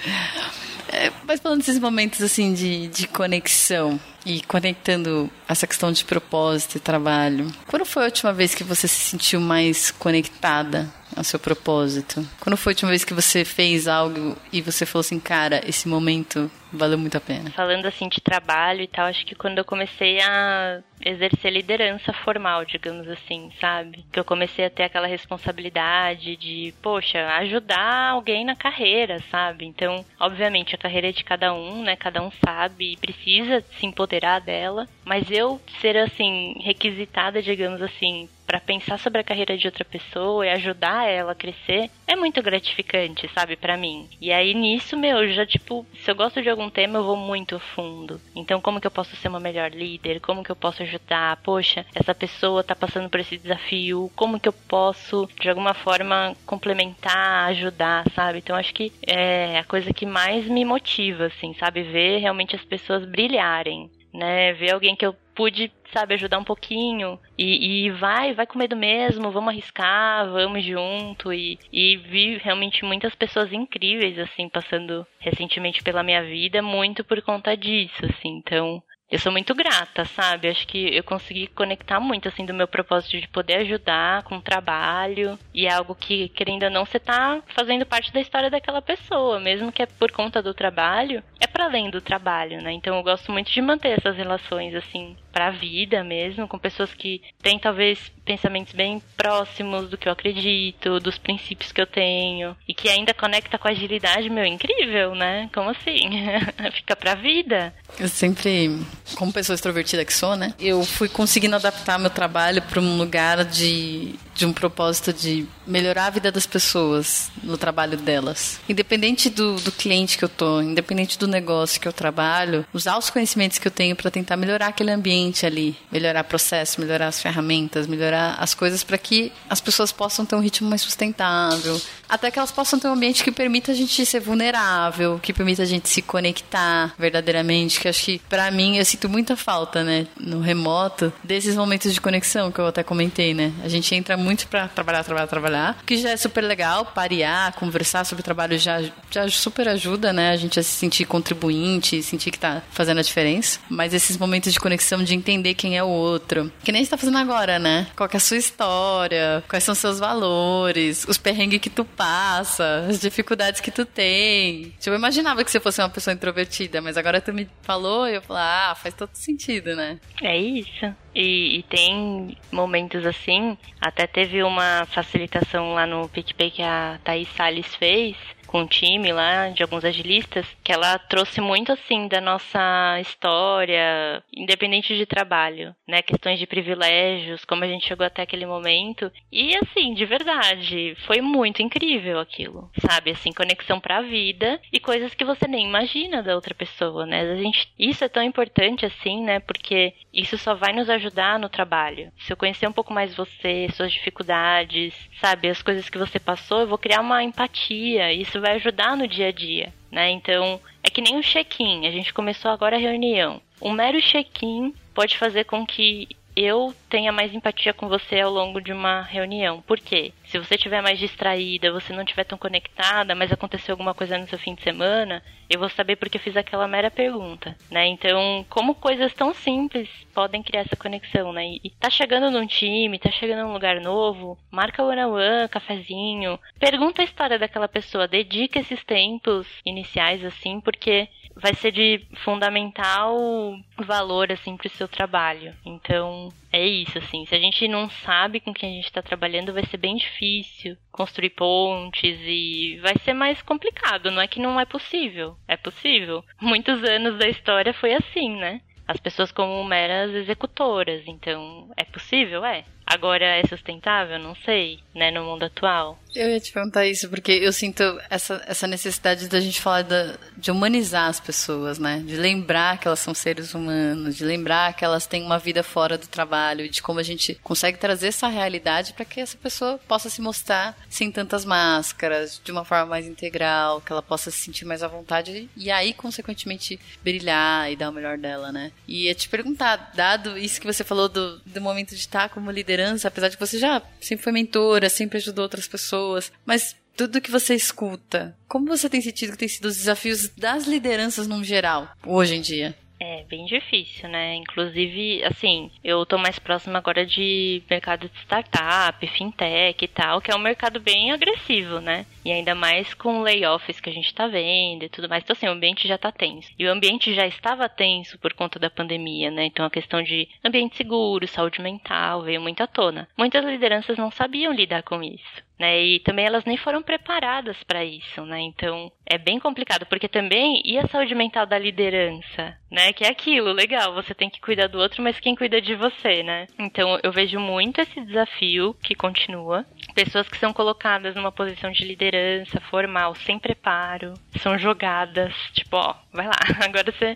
É, mas falando desses momentos assim de, de conexão e conectando essa questão de propósito e trabalho, quando foi a última vez que você se sentiu mais conectada ao seu propósito? Quando foi a última vez que você fez algo e você falou assim, cara, esse momento valeu muito a pena? Falando assim de trabalho e tal, acho que quando eu comecei a exercer liderança formal, digamos assim, sabe? Que eu comecei a ter aquela responsabilidade de, poxa, ajudar alguém na carreira, sabe? Então, obviamente, a carreira é de cada um, né? Cada um sabe e precisa se empoderar dela, mas eu ser assim requisitada, digamos assim, para pensar sobre a carreira de outra pessoa e ajudar ela a crescer é muito gratificante, sabe, para mim. E aí nisso, meu, já tipo, se eu gosto de algum tema, eu vou muito fundo. Então, como que eu posso ser uma melhor líder? Como que eu posso ajudar? Poxa, essa pessoa tá passando por esse desafio, como que eu posso de alguma forma complementar, ajudar, sabe? Então, acho que é a coisa que mais me motiva, assim, sabe, ver realmente as pessoas brilharem né? Ver alguém que eu pude, sabe, ajudar um pouquinho e, e vai, vai com medo mesmo, vamos arriscar, vamos junto e, e vi realmente muitas pessoas incríveis, assim, passando recentemente pela minha vida, muito por conta disso, assim, então eu sou muito grata, sabe? Acho que eu consegui conectar muito, assim, do meu propósito de poder ajudar com o trabalho. E é algo que, querendo ou não, você tá fazendo parte da história daquela pessoa, mesmo que é por conta do trabalho, é para além do trabalho, né? Então eu gosto muito de manter essas relações, assim, para a vida mesmo, com pessoas que têm talvez pensamentos bem próximos do que eu acredito, dos princípios que eu tenho e que ainda conecta com a agilidade, meu, incrível, né? Como assim? [LAUGHS] Fica pra vida. Eu sempre, como pessoa extrovertida que sou, né? Eu fui conseguindo adaptar meu trabalho para um lugar de de um propósito de melhorar a vida das pessoas no trabalho delas. Independente do, do cliente que eu tô, independente do negócio que eu trabalho, usar os conhecimentos que eu tenho para tentar melhorar aquele ambiente ali, melhorar o processo, melhorar as ferramentas, melhorar as coisas para que as pessoas possam ter um ritmo mais sustentável, até que elas possam ter um ambiente que permita a gente ser vulnerável, que permita a gente se conectar verdadeiramente, que acho que para mim eu sinto muita falta, né, no remoto, desses momentos de conexão que eu até comentei, né? A gente entra muito muito para trabalhar, trabalhar, trabalhar, que já é super legal, parear, conversar sobre trabalho já, já super ajuda, né? A gente a se sentir contribuinte, sentir que tá fazendo a diferença. Mas esses momentos de conexão, de entender quem é o outro, que nem a gente tá fazendo agora, né? Qual é a sua história, quais são seus valores, os perrengues que tu passa, as dificuldades que tu tem. Tipo, eu imaginava que você fosse uma pessoa introvertida, mas agora tu me falou e eu falei, ah, faz todo sentido, né? É isso. E, e, tem momentos assim, até teve uma facilitação lá no PicPay que a Thaís Salles fez, com o time lá de alguns agilistas, que ela trouxe muito assim da nossa história, independente de trabalho, né? Questões de privilégios, como a gente chegou até aquele momento. E assim, de verdade, foi muito incrível aquilo, sabe? Assim, conexão para a vida e coisas que você nem imagina da outra pessoa, né? A gente, isso é tão importante assim, né? Porque isso só vai nos ajudar no trabalho. Se eu conhecer um pouco mais você, suas dificuldades, sabe, as coisas que você passou, eu vou criar uma empatia. Isso vai ajudar no dia a dia, né? Então, é que nem um check-in. A gente começou agora a reunião. Um mero check-in pode fazer com que eu tenha mais empatia com você ao longo de uma reunião. Por quê? Se você estiver mais distraída, você não estiver tão conectada, mas aconteceu alguma coisa no seu fim de semana, eu vou saber porque eu fiz aquela mera pergunta, né? Então, como coisas tão simples podem criar essa conexão, né? E tá chegando num time, tá chegando num lugar novo, marca o one on one, cafezinho, pergunta a história daquela pessoa, dedica esses tempos iniciais assim, porque vai ser de fundamental valor assim para o seu trabalho. Então é isso assim. Se a gente não sabe com quem a gente está trabalhando, vai ser bem difícil construir pontes e vai ser mais complicado. Não é que não é possível, é possível. Muitos anos da história foi assim, né? As pessoas como meras executoras. Então é possível, é. Agora é sustentável? Não sei, né, no mundo atual. Eu ia te perguntar isso, porque eu sinto essa, essa necessidade da gente falar da, de humanizar as pessoas, né? De lembrar que elas são seres humanos, de lembrar que elas têm uma vida fora do trabalho, de como a gente consegue trazer essa realidade para que essa pessoa possa se mostrar sem tantas máscaras, de uma forma mais integral, que ela possa se sentir mais à vontade e aí, consequentemente, brilhar e dar o melhor dela, né? E ia te perguntar, dado isso que você falou do, do momento de estar como líder liderança, apesar de que você já sempre foi mentora, sempre ajudou outras pessoas, mas tudo que você escuta, como você tem sentido que tem sido os desafios das lideranças no geral, hoje em dia? É bem difícil, né? Inclusive, assim, eu tô mais próxima agora de mercado de startup, fintech e tal, que é um mercado bem agressivo, né? E ainda mais com layoffs que a gente tá vendo e tudo mais. Então, assim, o ambiente já tá tenso. E o ambiente já estava tenso por conta da pandemia, né? Então, a questão de ambiente seguro, saúde mental veio muito à tona. Muitas lideranças não sabiam lidar com isso né? E também elas nem foram preparadas para isso, né? Então é bem complicado, porque também e a saúde mental da liderança, né? Que é aquilo, legal, você tem que cuidar do outro, mas quem cuida de você, né? Então eu vejo muito esse desafio que continua. Pessoas que são colocadas numa posição de liderança formal, sem preparo, são jogadas, tipo, ó, vai lá, [LAUGHS] agora você,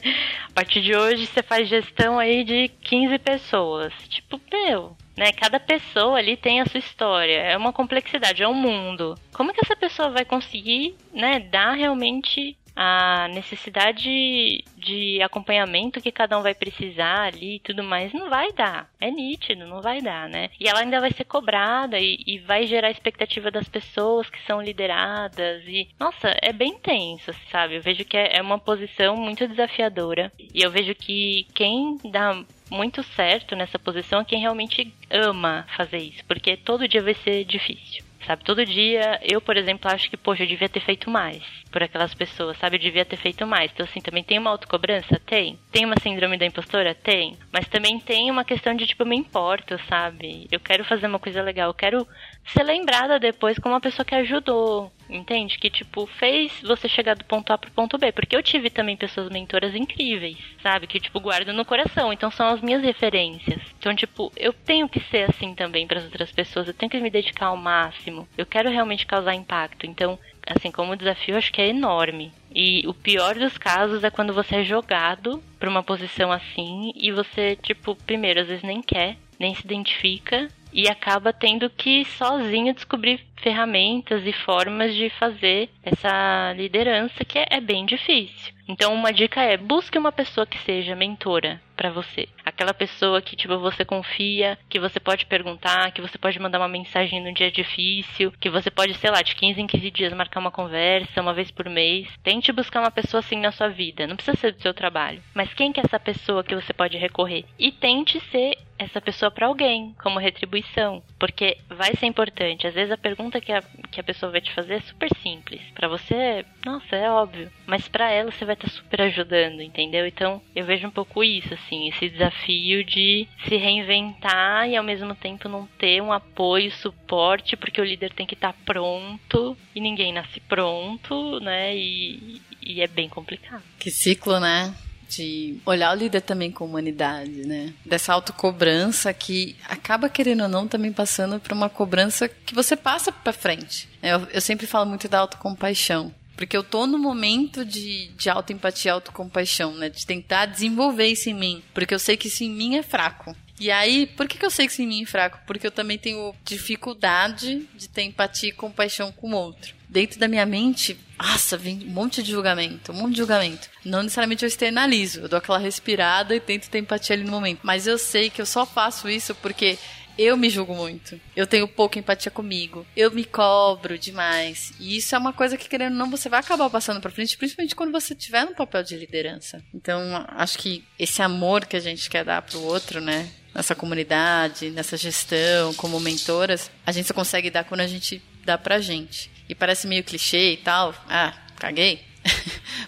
a partir de hoje você faz gestão aí de 15 pessoas. Tipo, meu, né? Cada pessoa ali tem a sua história, é uma complexidade, é um mundo. Como que essa pessoa vai conseguir, né, dar realmente a necessidade de acompanhamento que cada um vai precisar ali e tudo mais, não vai dar. É nítido, não vai dar, né? E ela ainda vai ser cobrada e, e vai gerar expectativa das pessoas que são lideradas. E, nossa, é bem tenso, sabe? Eu vejo que é, é uma posição muito desafiadora. E eu vejo que quem dá muito certo nessa posição é quem realmente ama fazer isso, porque todo dia vai ser difícil. Sabe, todo dia eu, por exemplo, acho que, poxa, eu devia ter feito mais por aquelas pessoas, sabe? Eu devia ter feito mais. Então, assim, também tem uma autocobrança? Tem. Tem uma síndrome da impostora? Tem. Mas também tem uma questão de, tipo, eu me importo, sabe? Eu quero fazer uma coisa legal, eu quero ser lembrada depois como uma pessoa que ajudou, entende? Que, tipo, fez você chegar do ponto A pro ponto B. Porque eu tive também pessoas mentoras incríveis, sabe? Que, tipo, guardo no coração. Então são as minhas referências. Então, tipo, eu tenho que ser assim também para as outras pessoas. Eu tenho que me dedicar ao máximo. Eu quero realmente causar impacto. Então, assim, como desafio, acho que é enorme. E o pior dos casos é quando você é jogado para uma posição assim e você, tipo, primeiro, às vezes nem quer, nem se identifica e acaba tendo que sozinho descobrir ferramentas e formas de fazer essa liderança que é, é bem difícil. Então, uma dica é busque uma pessoa que seja mentora para você. Aquela pessoa que tipo você confia, que você pode perguntar, que você pode mandar uma mensagem no dia difícil, que você pode, sei lá, de 15 em 15 dias marcar uma conversa uma vez por mês. Tente buscar uma pessoa assim na sua vida. Não precisa ser do seu trabalho, mas quem que é essa pessoa que você pode recorrer? E tente ser essa pessoa para alguém, como retribuição, porque vai ser importante. Às vezes a pergunta que a, que a pessoa vai te fazer é super simples. Para você, nossa, é óbvio, mas para ela você vai estar tá super ajudando, entendeu? Então, eu vejo um pouco isso assim, esse desafio de se reinventar e ao mesmo tempo não ter um apoio, suporte, porque o líder tem que estar tá pronto e ninguém nasce pronto, né? E, e é bem complicado. Que ciclo, né? de olhar o líder também com humanidade, né? Dessa autocobrança que acaba querendo ou não também passando por uma cobrança que você passa para frente. Eu, eu sempre falo muito da autocompaixão. Porque eu tô no momento de, de autoempatia autocompaixão, né? De tentar desenvolver isso em mim. Porque eu sei que isso em mim é fraco. E aí, por que, que eu sei que isso em mim é fraco? Porque eu também tenho dificuldade de ter empatia e compaixão com o outro dentro da minha mente, nossa, vem um monte de julgamento, um monte de julgamento. Não necessariamente eu externalizo, eu dou aquela respirada e tento ter empatia ali no momento. Mas eu sei que eu só faço isso porque eu me julgo muito. Eu tenho pouca empatia comigo. Eu me cobro demais. E isso é uma coisa que, querendo ou não, você vai acabar passando pra frente, principalmente quando você estiver no papel de liderança. Então, acho que esse amor que a gente quer dar pro outro, né? Nessa comunidade, nessa gestão, como mentoras, a gente só consegue dar quando a gente dá pra gente e parece meio clichê e tal. Ah, caguei.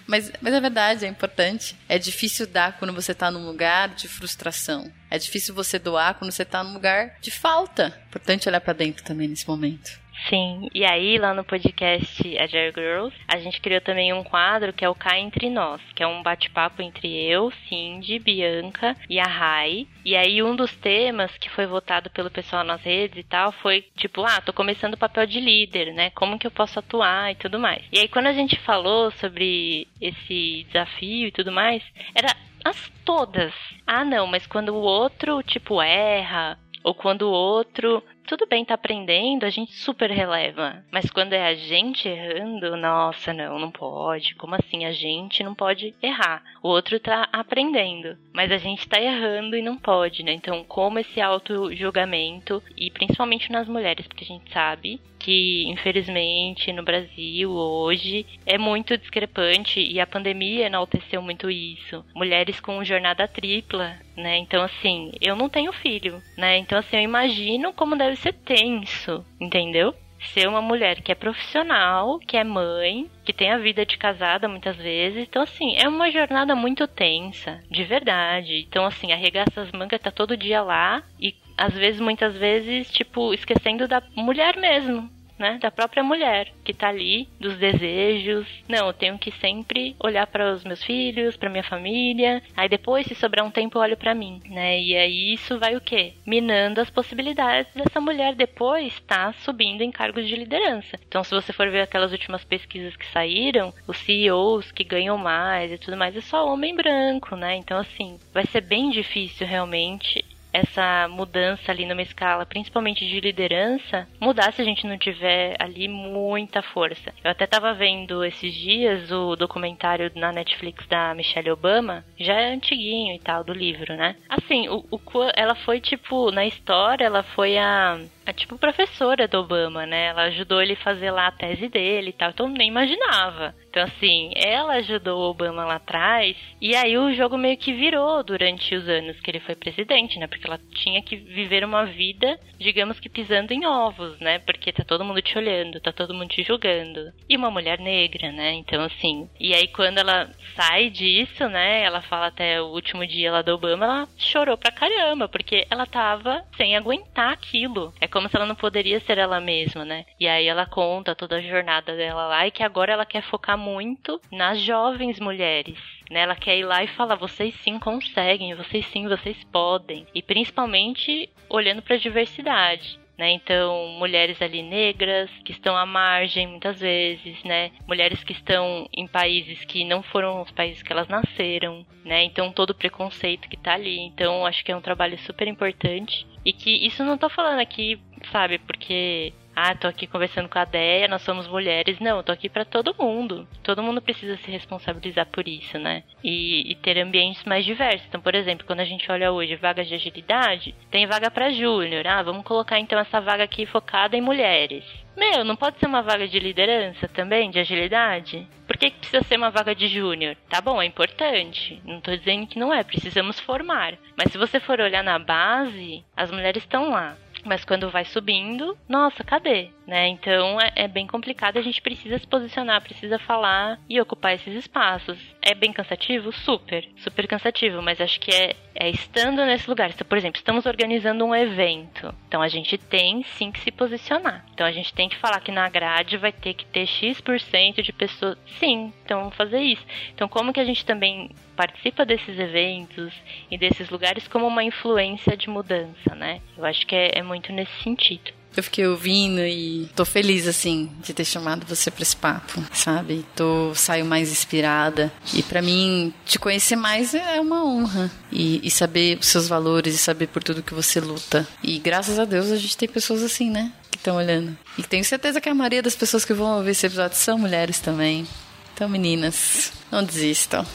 Mas, mas é verdade, é importante. É difícil dar quando você está num lugar de frustração. É difícil você doar quando você está num lugar de falta. Importante olhar para dentro também nesse momento. Sim, e aí lá no podcast Agile Girls, a gente criou também um quadro que é o Cá Entre Nós, que é um bate-papo entre eu, Cindy, Bianca e a Rai. E aí um dos temas que foi votado pelo pessoal nas redes e tal foi tipo, ah, tô começando o papel de líder, né? Como que eu posso atuar e tudo mais. E aí quando a gente falou sobre esse desafio e tudo mais, era as todas. Ah, não, mas quando o outro, tipo, erra, ou quando o outro tudo bem, tá aprendendo, a gente super releva. Mas quando é a gente errando, nossa, não, não pode. Como assim? A gente não pode errar. O outro tá aprendendo, mas a gente tá errando e não pode, né? Então, como esse auto-julgamento, e principalmente nas mulheres, porque a gente sabe que, infelizmente, no Brasil hoje é muito discrepante e a pandemia enalteceu muito isso. Mulheres com jornada tripla, né? Então, assim, eu não tenho filho, né? Então, assim, eu imagino como deve ser tenso, entendeu? ser uma mulher que é profissional, que é mãe, que tem a vida de casada muitas vezes. Então, assim, é uma jornada muito tensa, de verdade. Então, assim, arregaça as mangas, tá todo dia lá e às vezes, muitas vezes, tipo, esquecendo da mulher mesmo, né, da própria mulher que tá ali, dos desejos. Não, eu tenho que sempre olhar para os meus filhos, para minha família. Aí depois, se sobrar um tempo, eu olho para mim, né? E aí isso vai o quê? Minando as possibilidades dessa mulher depois estar tá subindo em cargos de liderança. Então, se você for ver aquelas últimas pesquisas que saíram, os CEOs que ganham mais e tudo mais é só homem branco, né? Então, assim, vai ser bem difícil realmente essa mudança ali numa escala, principalmente de liderança, mudar se a gente não tiver ali muita força. Eu até tava vendo esses dias o documentário na Netflix da Michelle Obama, já é antiguinho e tal, do livro, né? Assim, o, o ela foi tipo, na história, ela foi a a tipo professora do Obama, né? Ela ajudou ele a fazer lá a tese dele e tal. Então nem imaginava. Então, assim, ela ajudou o Obama lá atrás. E aí o jogo meio que virou durante os anos que ele foi presidente, né? Porque ela tinha que viver uma vida, digamos que pisando em ovos, né? Porque tá todo mundo te olhando, tá todo mundo te julgando. E uma mulher negra, né? Então, assim. E aí quando ela sai disso, né? Ela fala até o último dia lá do Obama, ela chorou pra caramba, porque ela tava sem aguentar aquilo. É como se ela não poderia ser ela mesma, né? E aí ela conta toda a jornada dela lá e que agora ela quer focar muito nas jovens mulheres. Né? Ela quer ir lá e falar: vocês sim conseguem, vocês sim, vocês podem. E principalmente olhando para a diversidade. Né? Então, mulheres ali negras que estão à margem muitas vezes, né? Mulheres que estão em países que não foram os países que elas nasceram, né? Então, todo o preconceito que tá ali. Então, acho que é um trabalho super importante e que isso não tô falando aqui, sabe, porque ah, tô aqui conversando com a Deia, nós somos mulheres. Não, tô aqui para todo mundo. Todo mundo precisa se responsabilizar por isso, né? E, e, ter ambientes mais diversos. Então, por exemplo, quando a gente olha hoje vagas de agilidade, tem vaga para júnior. Ah, vamos colocar então essa vaga aqui focada em mulheres. Meu, não pode ser uma vaga de liderança também, de agilidade? Por que, que precisa ser uma vaga de júnior? Tá bom, é importante. Não tô dizendo que não é, precisamos formar. Mas se você for olhar na base, as mulheres estão lá. Mas quando vai subindo, nossa, cadê? Né? Então é, é, bem complicado, a gente precisa se posicionar, precisa falar e ocupar esses espaços. É bem cansativo? Super, super cansativo, mas acho que é, é estando nesse lugar. Então, por exemplo, estamos organizando um evento, então a gente tem sim que se posicionar. Então a gente tem que falar que na grade vai ter que ter X% de pessoas. Sim, então vamos fazer isso. Então, como que a gente também participa desses eventos e desses lugares como uma influência de mudança, né? Eu acho que é, é muito nesse sentido. Eu fiquei ouvindo e tô feliz, assim, de ter chamado você para esse papo, sabe? Tô, saio mais inspirada. E para mim, te conhecer mais é uma honra. E, e, saber os seus valores e saber por tudo que você luta. E graças a Deus a gente tem pessoas assim, né? Que estão olhando. E tenho certeza que a maioria das pessoas que vão ouvir esse episódio são mulheres também. Então, meninas, não desistam.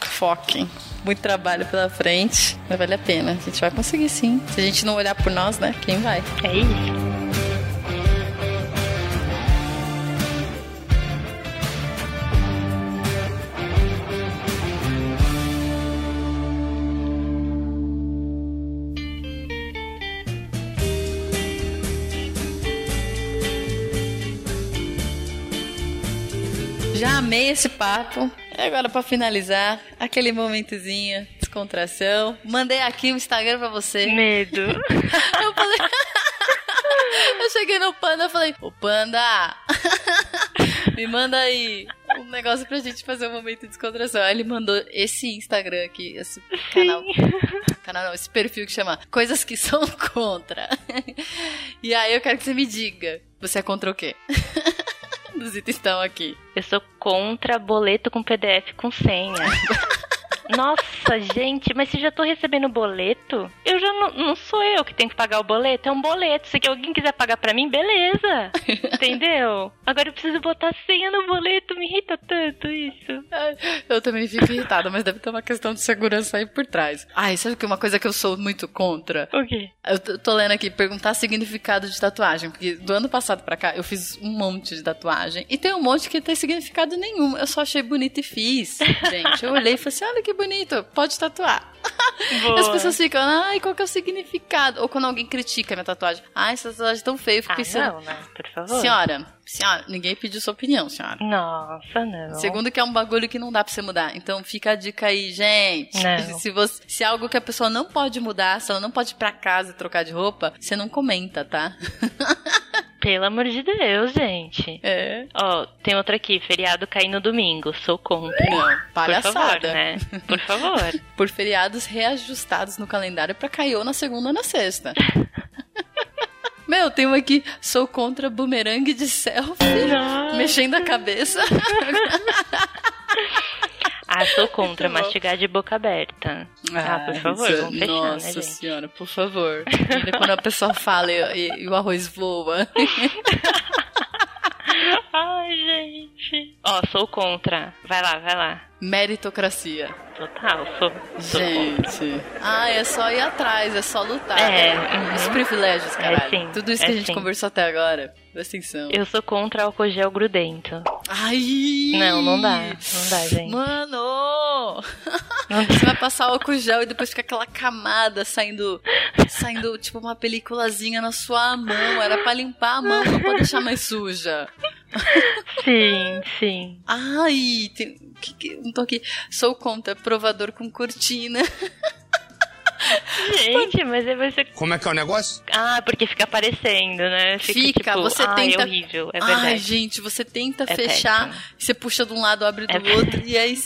Foquem. Muito trabalho pela frente, mas vale a pena. A gente vai conseguir sim. Se a gente não olhar por nós, né? Quem vai? É isso. Amei esse papo. E agora, para finalizar, aquele momentozinho, descontração. Mandei aqui o Instagram pra você. Medo. [LAUGHS] Eu falei. [LAUGHS] Eu cheguei no Panda e falei: Ô Panda, [LAUGHS] me manda aí um negócio pra gente fazer um momento de descontração. Aí ele mandou esse Instagram aqui, esse canal. Canal não, esse perfil que chama Coisas que são contra. E aí eu quero que você me diga: você é contra o quê? Dos itens estão aqui. Eu sou contra boleto com PDF com senha. [LAUGHS] Nossa, gente, mas se já tô recebendo boleto, eu já não, não sou eu que tenho que pagar o boleto, é um boleto. Se alguém quiser pagar pra mim, beleza. [LAUGHS] Entendeu? Agora eu preciso botar senha no boleto, me irrita tanto isso. Eu também fico irritada, mas deve ter uma questão de segurança aí por trás. Ai, sabe que uma coisa que eu sou muito contra? O quê? Eu tô lendo aqui, perguntar significado de tatuagem, porque do ano passado pra cá eu fiz um monte de tatuagem e tem um monte que não tem significado nenhum. Eu só achei bonito e fiz. [LAUGHS] Gente, eu olhei e falei assim: olha que bonito, pode tatuar. Boa. As pessoas ficam, ai, qual que é o significado? Ou quando alguém critica a minha tatuagem, ai, essa tatuagem é tão feia, eu fico Ah, pensando. não, né? Por favor. Senhora, senhora, ninguém pediu sua opinião, senhora. Nossa, não. Segundo que é um bagulho que não dá pra você mudar. Então fica a dica aí, gente. Não. [LAUGHS] Se, você, se é algo que a pessoa não pode mudar, se ela não pode ir pra casa e trocar de roupa, você não comenta, tá? [LAUGHS] Pelo amor de Deus, gente. É. Ó, tem outra aqui, feriado cair no domingo, sou contra. Não, Por palhaçada. favor, né? Por favor. [LAUGHS] Por feriados reajustados no calendário pra cair ou na segunda ou na sexta. [LAUGHS] Meu, tem um aqui, sou contra bumerangue de selfie, Nossa. mexendo a cabeça. [LAUGHS] Ah, sou [LAUGHS] contra mastigar de boca aberta. Ah, por favor, isso- vamos fechar, Nossa né, gente? senhora, por favor. Ainda quando a pessoa fala e, e- e o arroz voa. [LAUGHS] Ai, gente. Ó, sou contra. Vai lá, vai lá. Meritocracia. Total, sou, sou contra. Gente. Ah, é só ir atrás, é só lutar. É, né? uhum. Os privilégios, caralho. sim, Tudo isso que é a gente sim. conversou até agora. Presta atenção. Eu sou contra álcool gel grudento. Ai! Não, não dá. Não dá, gente. Mano! [LAUGHS] Você vai passar álcool gel e depois fica aquela camada saindo, saindo tipo uma peliculazinha na sua mão. Era pra limpar a mão, não pode deixar mais suja. [LAUGHS] Sim, sim. Ai, tem, que, que, não tô aqui. Sou contra provador com cortina. [LAUGHS] Gente, mas aí você. Como é que é o negócio? Ah, porque fica aparecendo, né? Fica, tipo, você ai, tenta- é horrível, é verdade. Ai, gente, você tenta É fechar, péssimo. você puxa de um lado, abre do É outro, e aí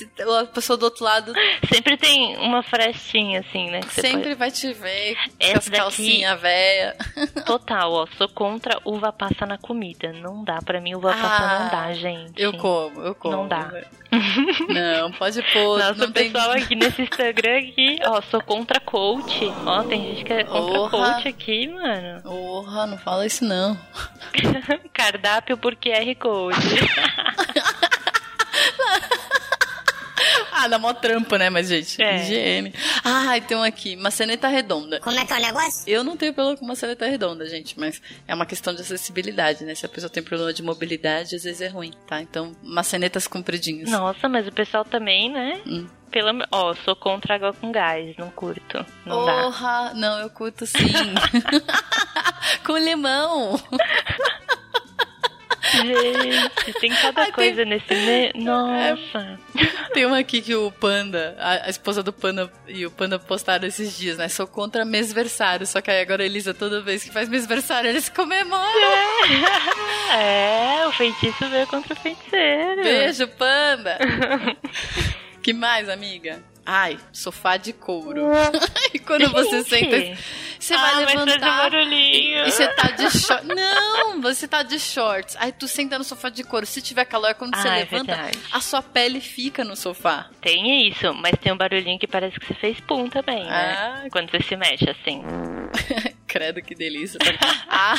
a pessoa do outro lado Sempre tem uma frestinha, assim, né? que você sempre vai te ver com Essa as daqui- calcinhas véia. pode- Total, ó. Sou contra uva passa na comida. Não dá, pra mim uva passa Ah, não dá, gente. Eu como, eu como. Não dá. Não, pode pôr. [LAUGHS] Nossa, não o tem... pessoal aqui nesse Instagram aqui, ó, sou contra coach. Ó, tem gente que é contra Porra. coach aqui, mano. Porra, não fala isso não. [LAUGHS] Cardápio por QR Code. [LAUGHS] Ah, dá mó trampo, né? Mas, gente, É. higiene. Ah, tem um aqui, maçaneta redonda. Como é que é o negócio? Eu não tenho problema com maçaneta redonda, gente, mas é uma questão de acessibilidade, né? Se a pessoa tem problema de mobilidade, às vezes é ruim, tá? Então, maçanetas compridinhas. Nossa, mas o pessoal também, né? Hum. Pelo... Ó, sou contra água com gás, não curto. Não dá. Porra! Não, eu curto sim. [LAUGHS] com limão. Gente, tem cada Ai, tem- coisa nesse. Me... Nossa. [LAUGHS] Tem uma aqui que o Panda, a, a esposa do Panda e o Panda postaram esses dias, né? Sou contra mesversário. Só que aí agora a Elisa, toda vez que faz mesversário, eles comemoram. É, [LAUGHS] o feitiço veio contra o feiticeiro. Beijo, Panda! Que mais, amiga? Ai, sofá de couro. [LAUGHS] e quando você Gente. senta, você ah, vai levantar. barulhinho. E você tá de shorts. Não, você tá de shorts. Aí tu senta no sofá de couro. Se tiver calor, quando você Ah, é levanta, verdade. a sua pele fica no sofá. Tem isso, mas tem um barulhinho que parece que você fez pum também, né? Ah. Quando você se mexe assim. [LAUGHS] Credo, que delícia. ah,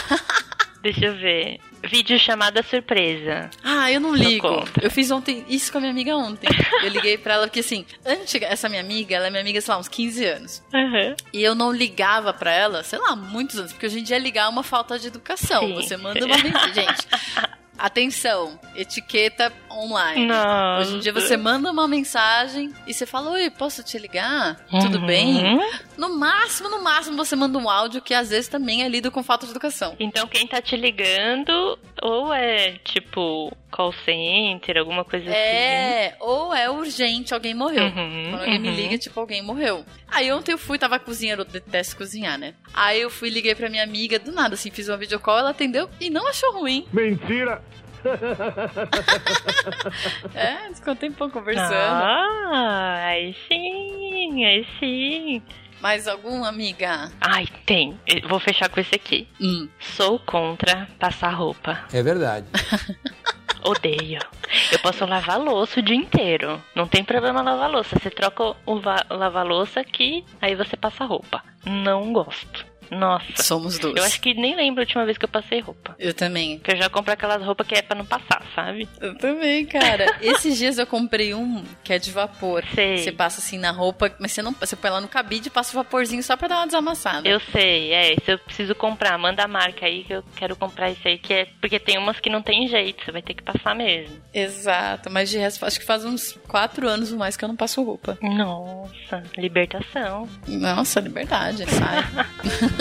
Deixa eu ver. Vídeo chamada surpresa. ah, eu não ligo. Eu fiz ontem isso com a minha amiga ontem. Eu liguei pra ela porque assim, antes, essa minha amiga, ela é minha amiga, sei lá, uns 15 anos. Uhum. E eu não ligava pra ela, sei lá, muitos anos, porque hoje em dia ligar é uma falta de educação. Sim. Você manda uma mensagem. Gente, [LAUGHS] atenção, etiqueta online. Nossa. Hoje em dia você manda uma mensagem e você fala: Oi, posso te ligar? Tudo Uhum. bem? No máximo, no máximo, você manda um áudio que às vezes também é lido com falta de educação. Então quem tá te ligando, ou é tipo call center, alguma coisa assim. É, ou é urgente, alguém morreu. Uhum, Quando alguém me uhum. liga, tipo, alguém morreu. Aí ontem eu fui, tava cozinhando, eu detesto cozinhar, né? Aí eu fui, liguei pra minha amiga, do nada, assim, fiz uma videocall, ela atendeu e não achou ruim. Mentira! É, ficou um tempão conversando. Ah, aí sim, aí sim. Mais algum, amiga? Ai, tem. Eu vou fechar com esse aqui. Hum. Sou contra passar roupa. É verdade. [LAUGHS] Odeio. Eu posso lavar louça o dia inteiro. Não tem problema lavar louça. Você troca o lavar louça aqui, aí você passa roupa. Não gosto. Nossa. Somos dois. Eu acho que nem lembro a última vez que eu passei roupa. Eu também. Que eu já compro aquelas roupas que é pra não passar, sabe? Eu também, cara. [LAUGHS] Esses dias eu comprei um que é de vapor. Sei. Você passa assim na roupa, mas você não você põe lá no cabide e passa o vaporzinho só pra dar uma desamassada. Eu sei, é. Se eu preciso comprar, manda a marca aí que eu quero comprar isso aí, que é. Porque tem umas que não tem jeito, você vai ter que passar mesmo. Exato, mas de resto, acho que faz uns quatro anos ou mais que eu não passo roupa. Nossa, libertação. Nossa, liberdade, sai. [LAUGHS]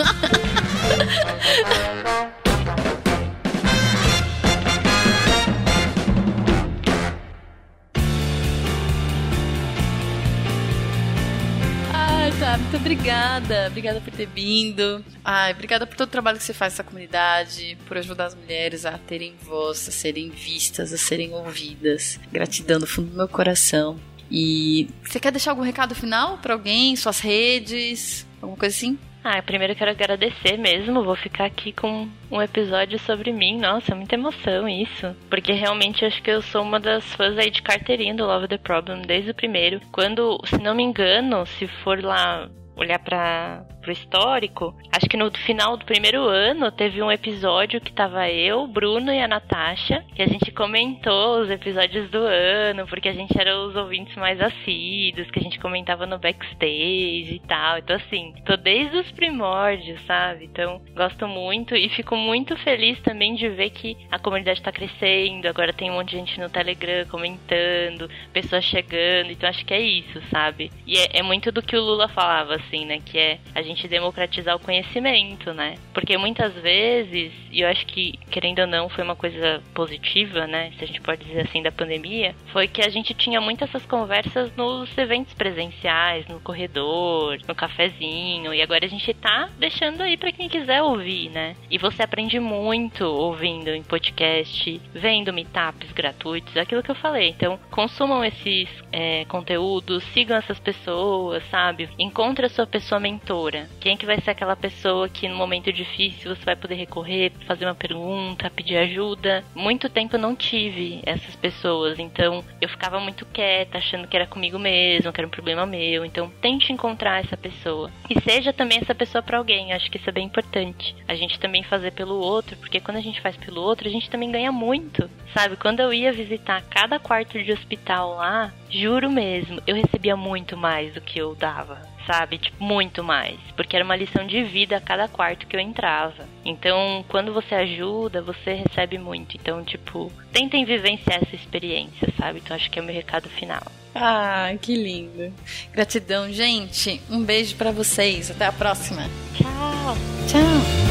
Tá, muito obrigada. Obrigada por ter vindo. Ai, obrigada por todo o trabalho que você faz nessa comunidade, por ajudar as mulheres a terem voz, a serem vistas, a serem ouvidas. Gratidão do fundo do meu coração. E você quer deixar algum recado final para alguém, suas redes, alguma coisa assim? Ah, primeiro quero agradecer mesmo. Vou ficar aqui com um episódio sobre mim. Nossa, muita emoção isso. Porque realmente acho que eu sou uma das fãs aí de carteirinha do Love the Problem desde o primeiro. Quando, se não me engano, se for lá olhar para pro histórico, acho que no final do primeiro ano teve um episódio que tava eu, Bruno e a Natasha, que a gente comentou os episódios do ano, porque a gente era os ouvintes mais assíduos, que a gente comentava no backstage e tal. Então, assim, tô desde os primórdios, sabe? Então, gosto muito e fico muito feliz também de ver que a comunidade tá crescendo. Agora tem um monte de gente no Telegram comentando, pessoas chegando. Então, acho que é isso, sabe? E é, é muito do que o Lula falava, assim, né? Que é a gente democratizar o conhecimento, né? Porque muitas vezes, e eu acho que, querendo ou não, foi uma coisa positiva, né? Se a gente pode dizer assim, da pandemia, foi que a gente tinha muitas essas conversas nos eventos presenciais, no corredor, no cafezinho, e agora a gente tá deixando aí para quem quiser ouvir, né? E você aprende muito ouvindo em podcast, vendo meetups gratuitos, aquilo que eu falei. Então, consumam esses é, conteúdos, sigam essas pessoas, sabe? Encontre a sua pessoa mentora. Quem que vai ser aquela pessoa que no momento difícil você vai poder recorrer, fazer uma pergunta, pedir ajuda? Muito tempo eu não tive essas pessoas, então eu ficava muito quieta, achando que era comigo mesmo, que era um problema meu. Então tente encontrar essa pessoa. E seja também essa pessoa para alguém, acho que isso é bem importante. A gente também fazer pelo outro, porque quando a gente faz pelo outro, a gente também ganha muito. Sabe, quando eu ia visitar cada quarto de hospital lá, juro mesmo, eu recebia muito mais do que eu dava sabe? Tipo, muito mais. Porque era uma lição de vida a cada quarto que eu entrava. Então, quando você ajuda, você recebe muito. Então, tipo, tentem vivenciar essa experiência, sabe? Então, acho que é o meu recado final. Ah, que lindo. Gratidão, gente. Um beijo para vocês. Até a próxima. Tchau. Tchau.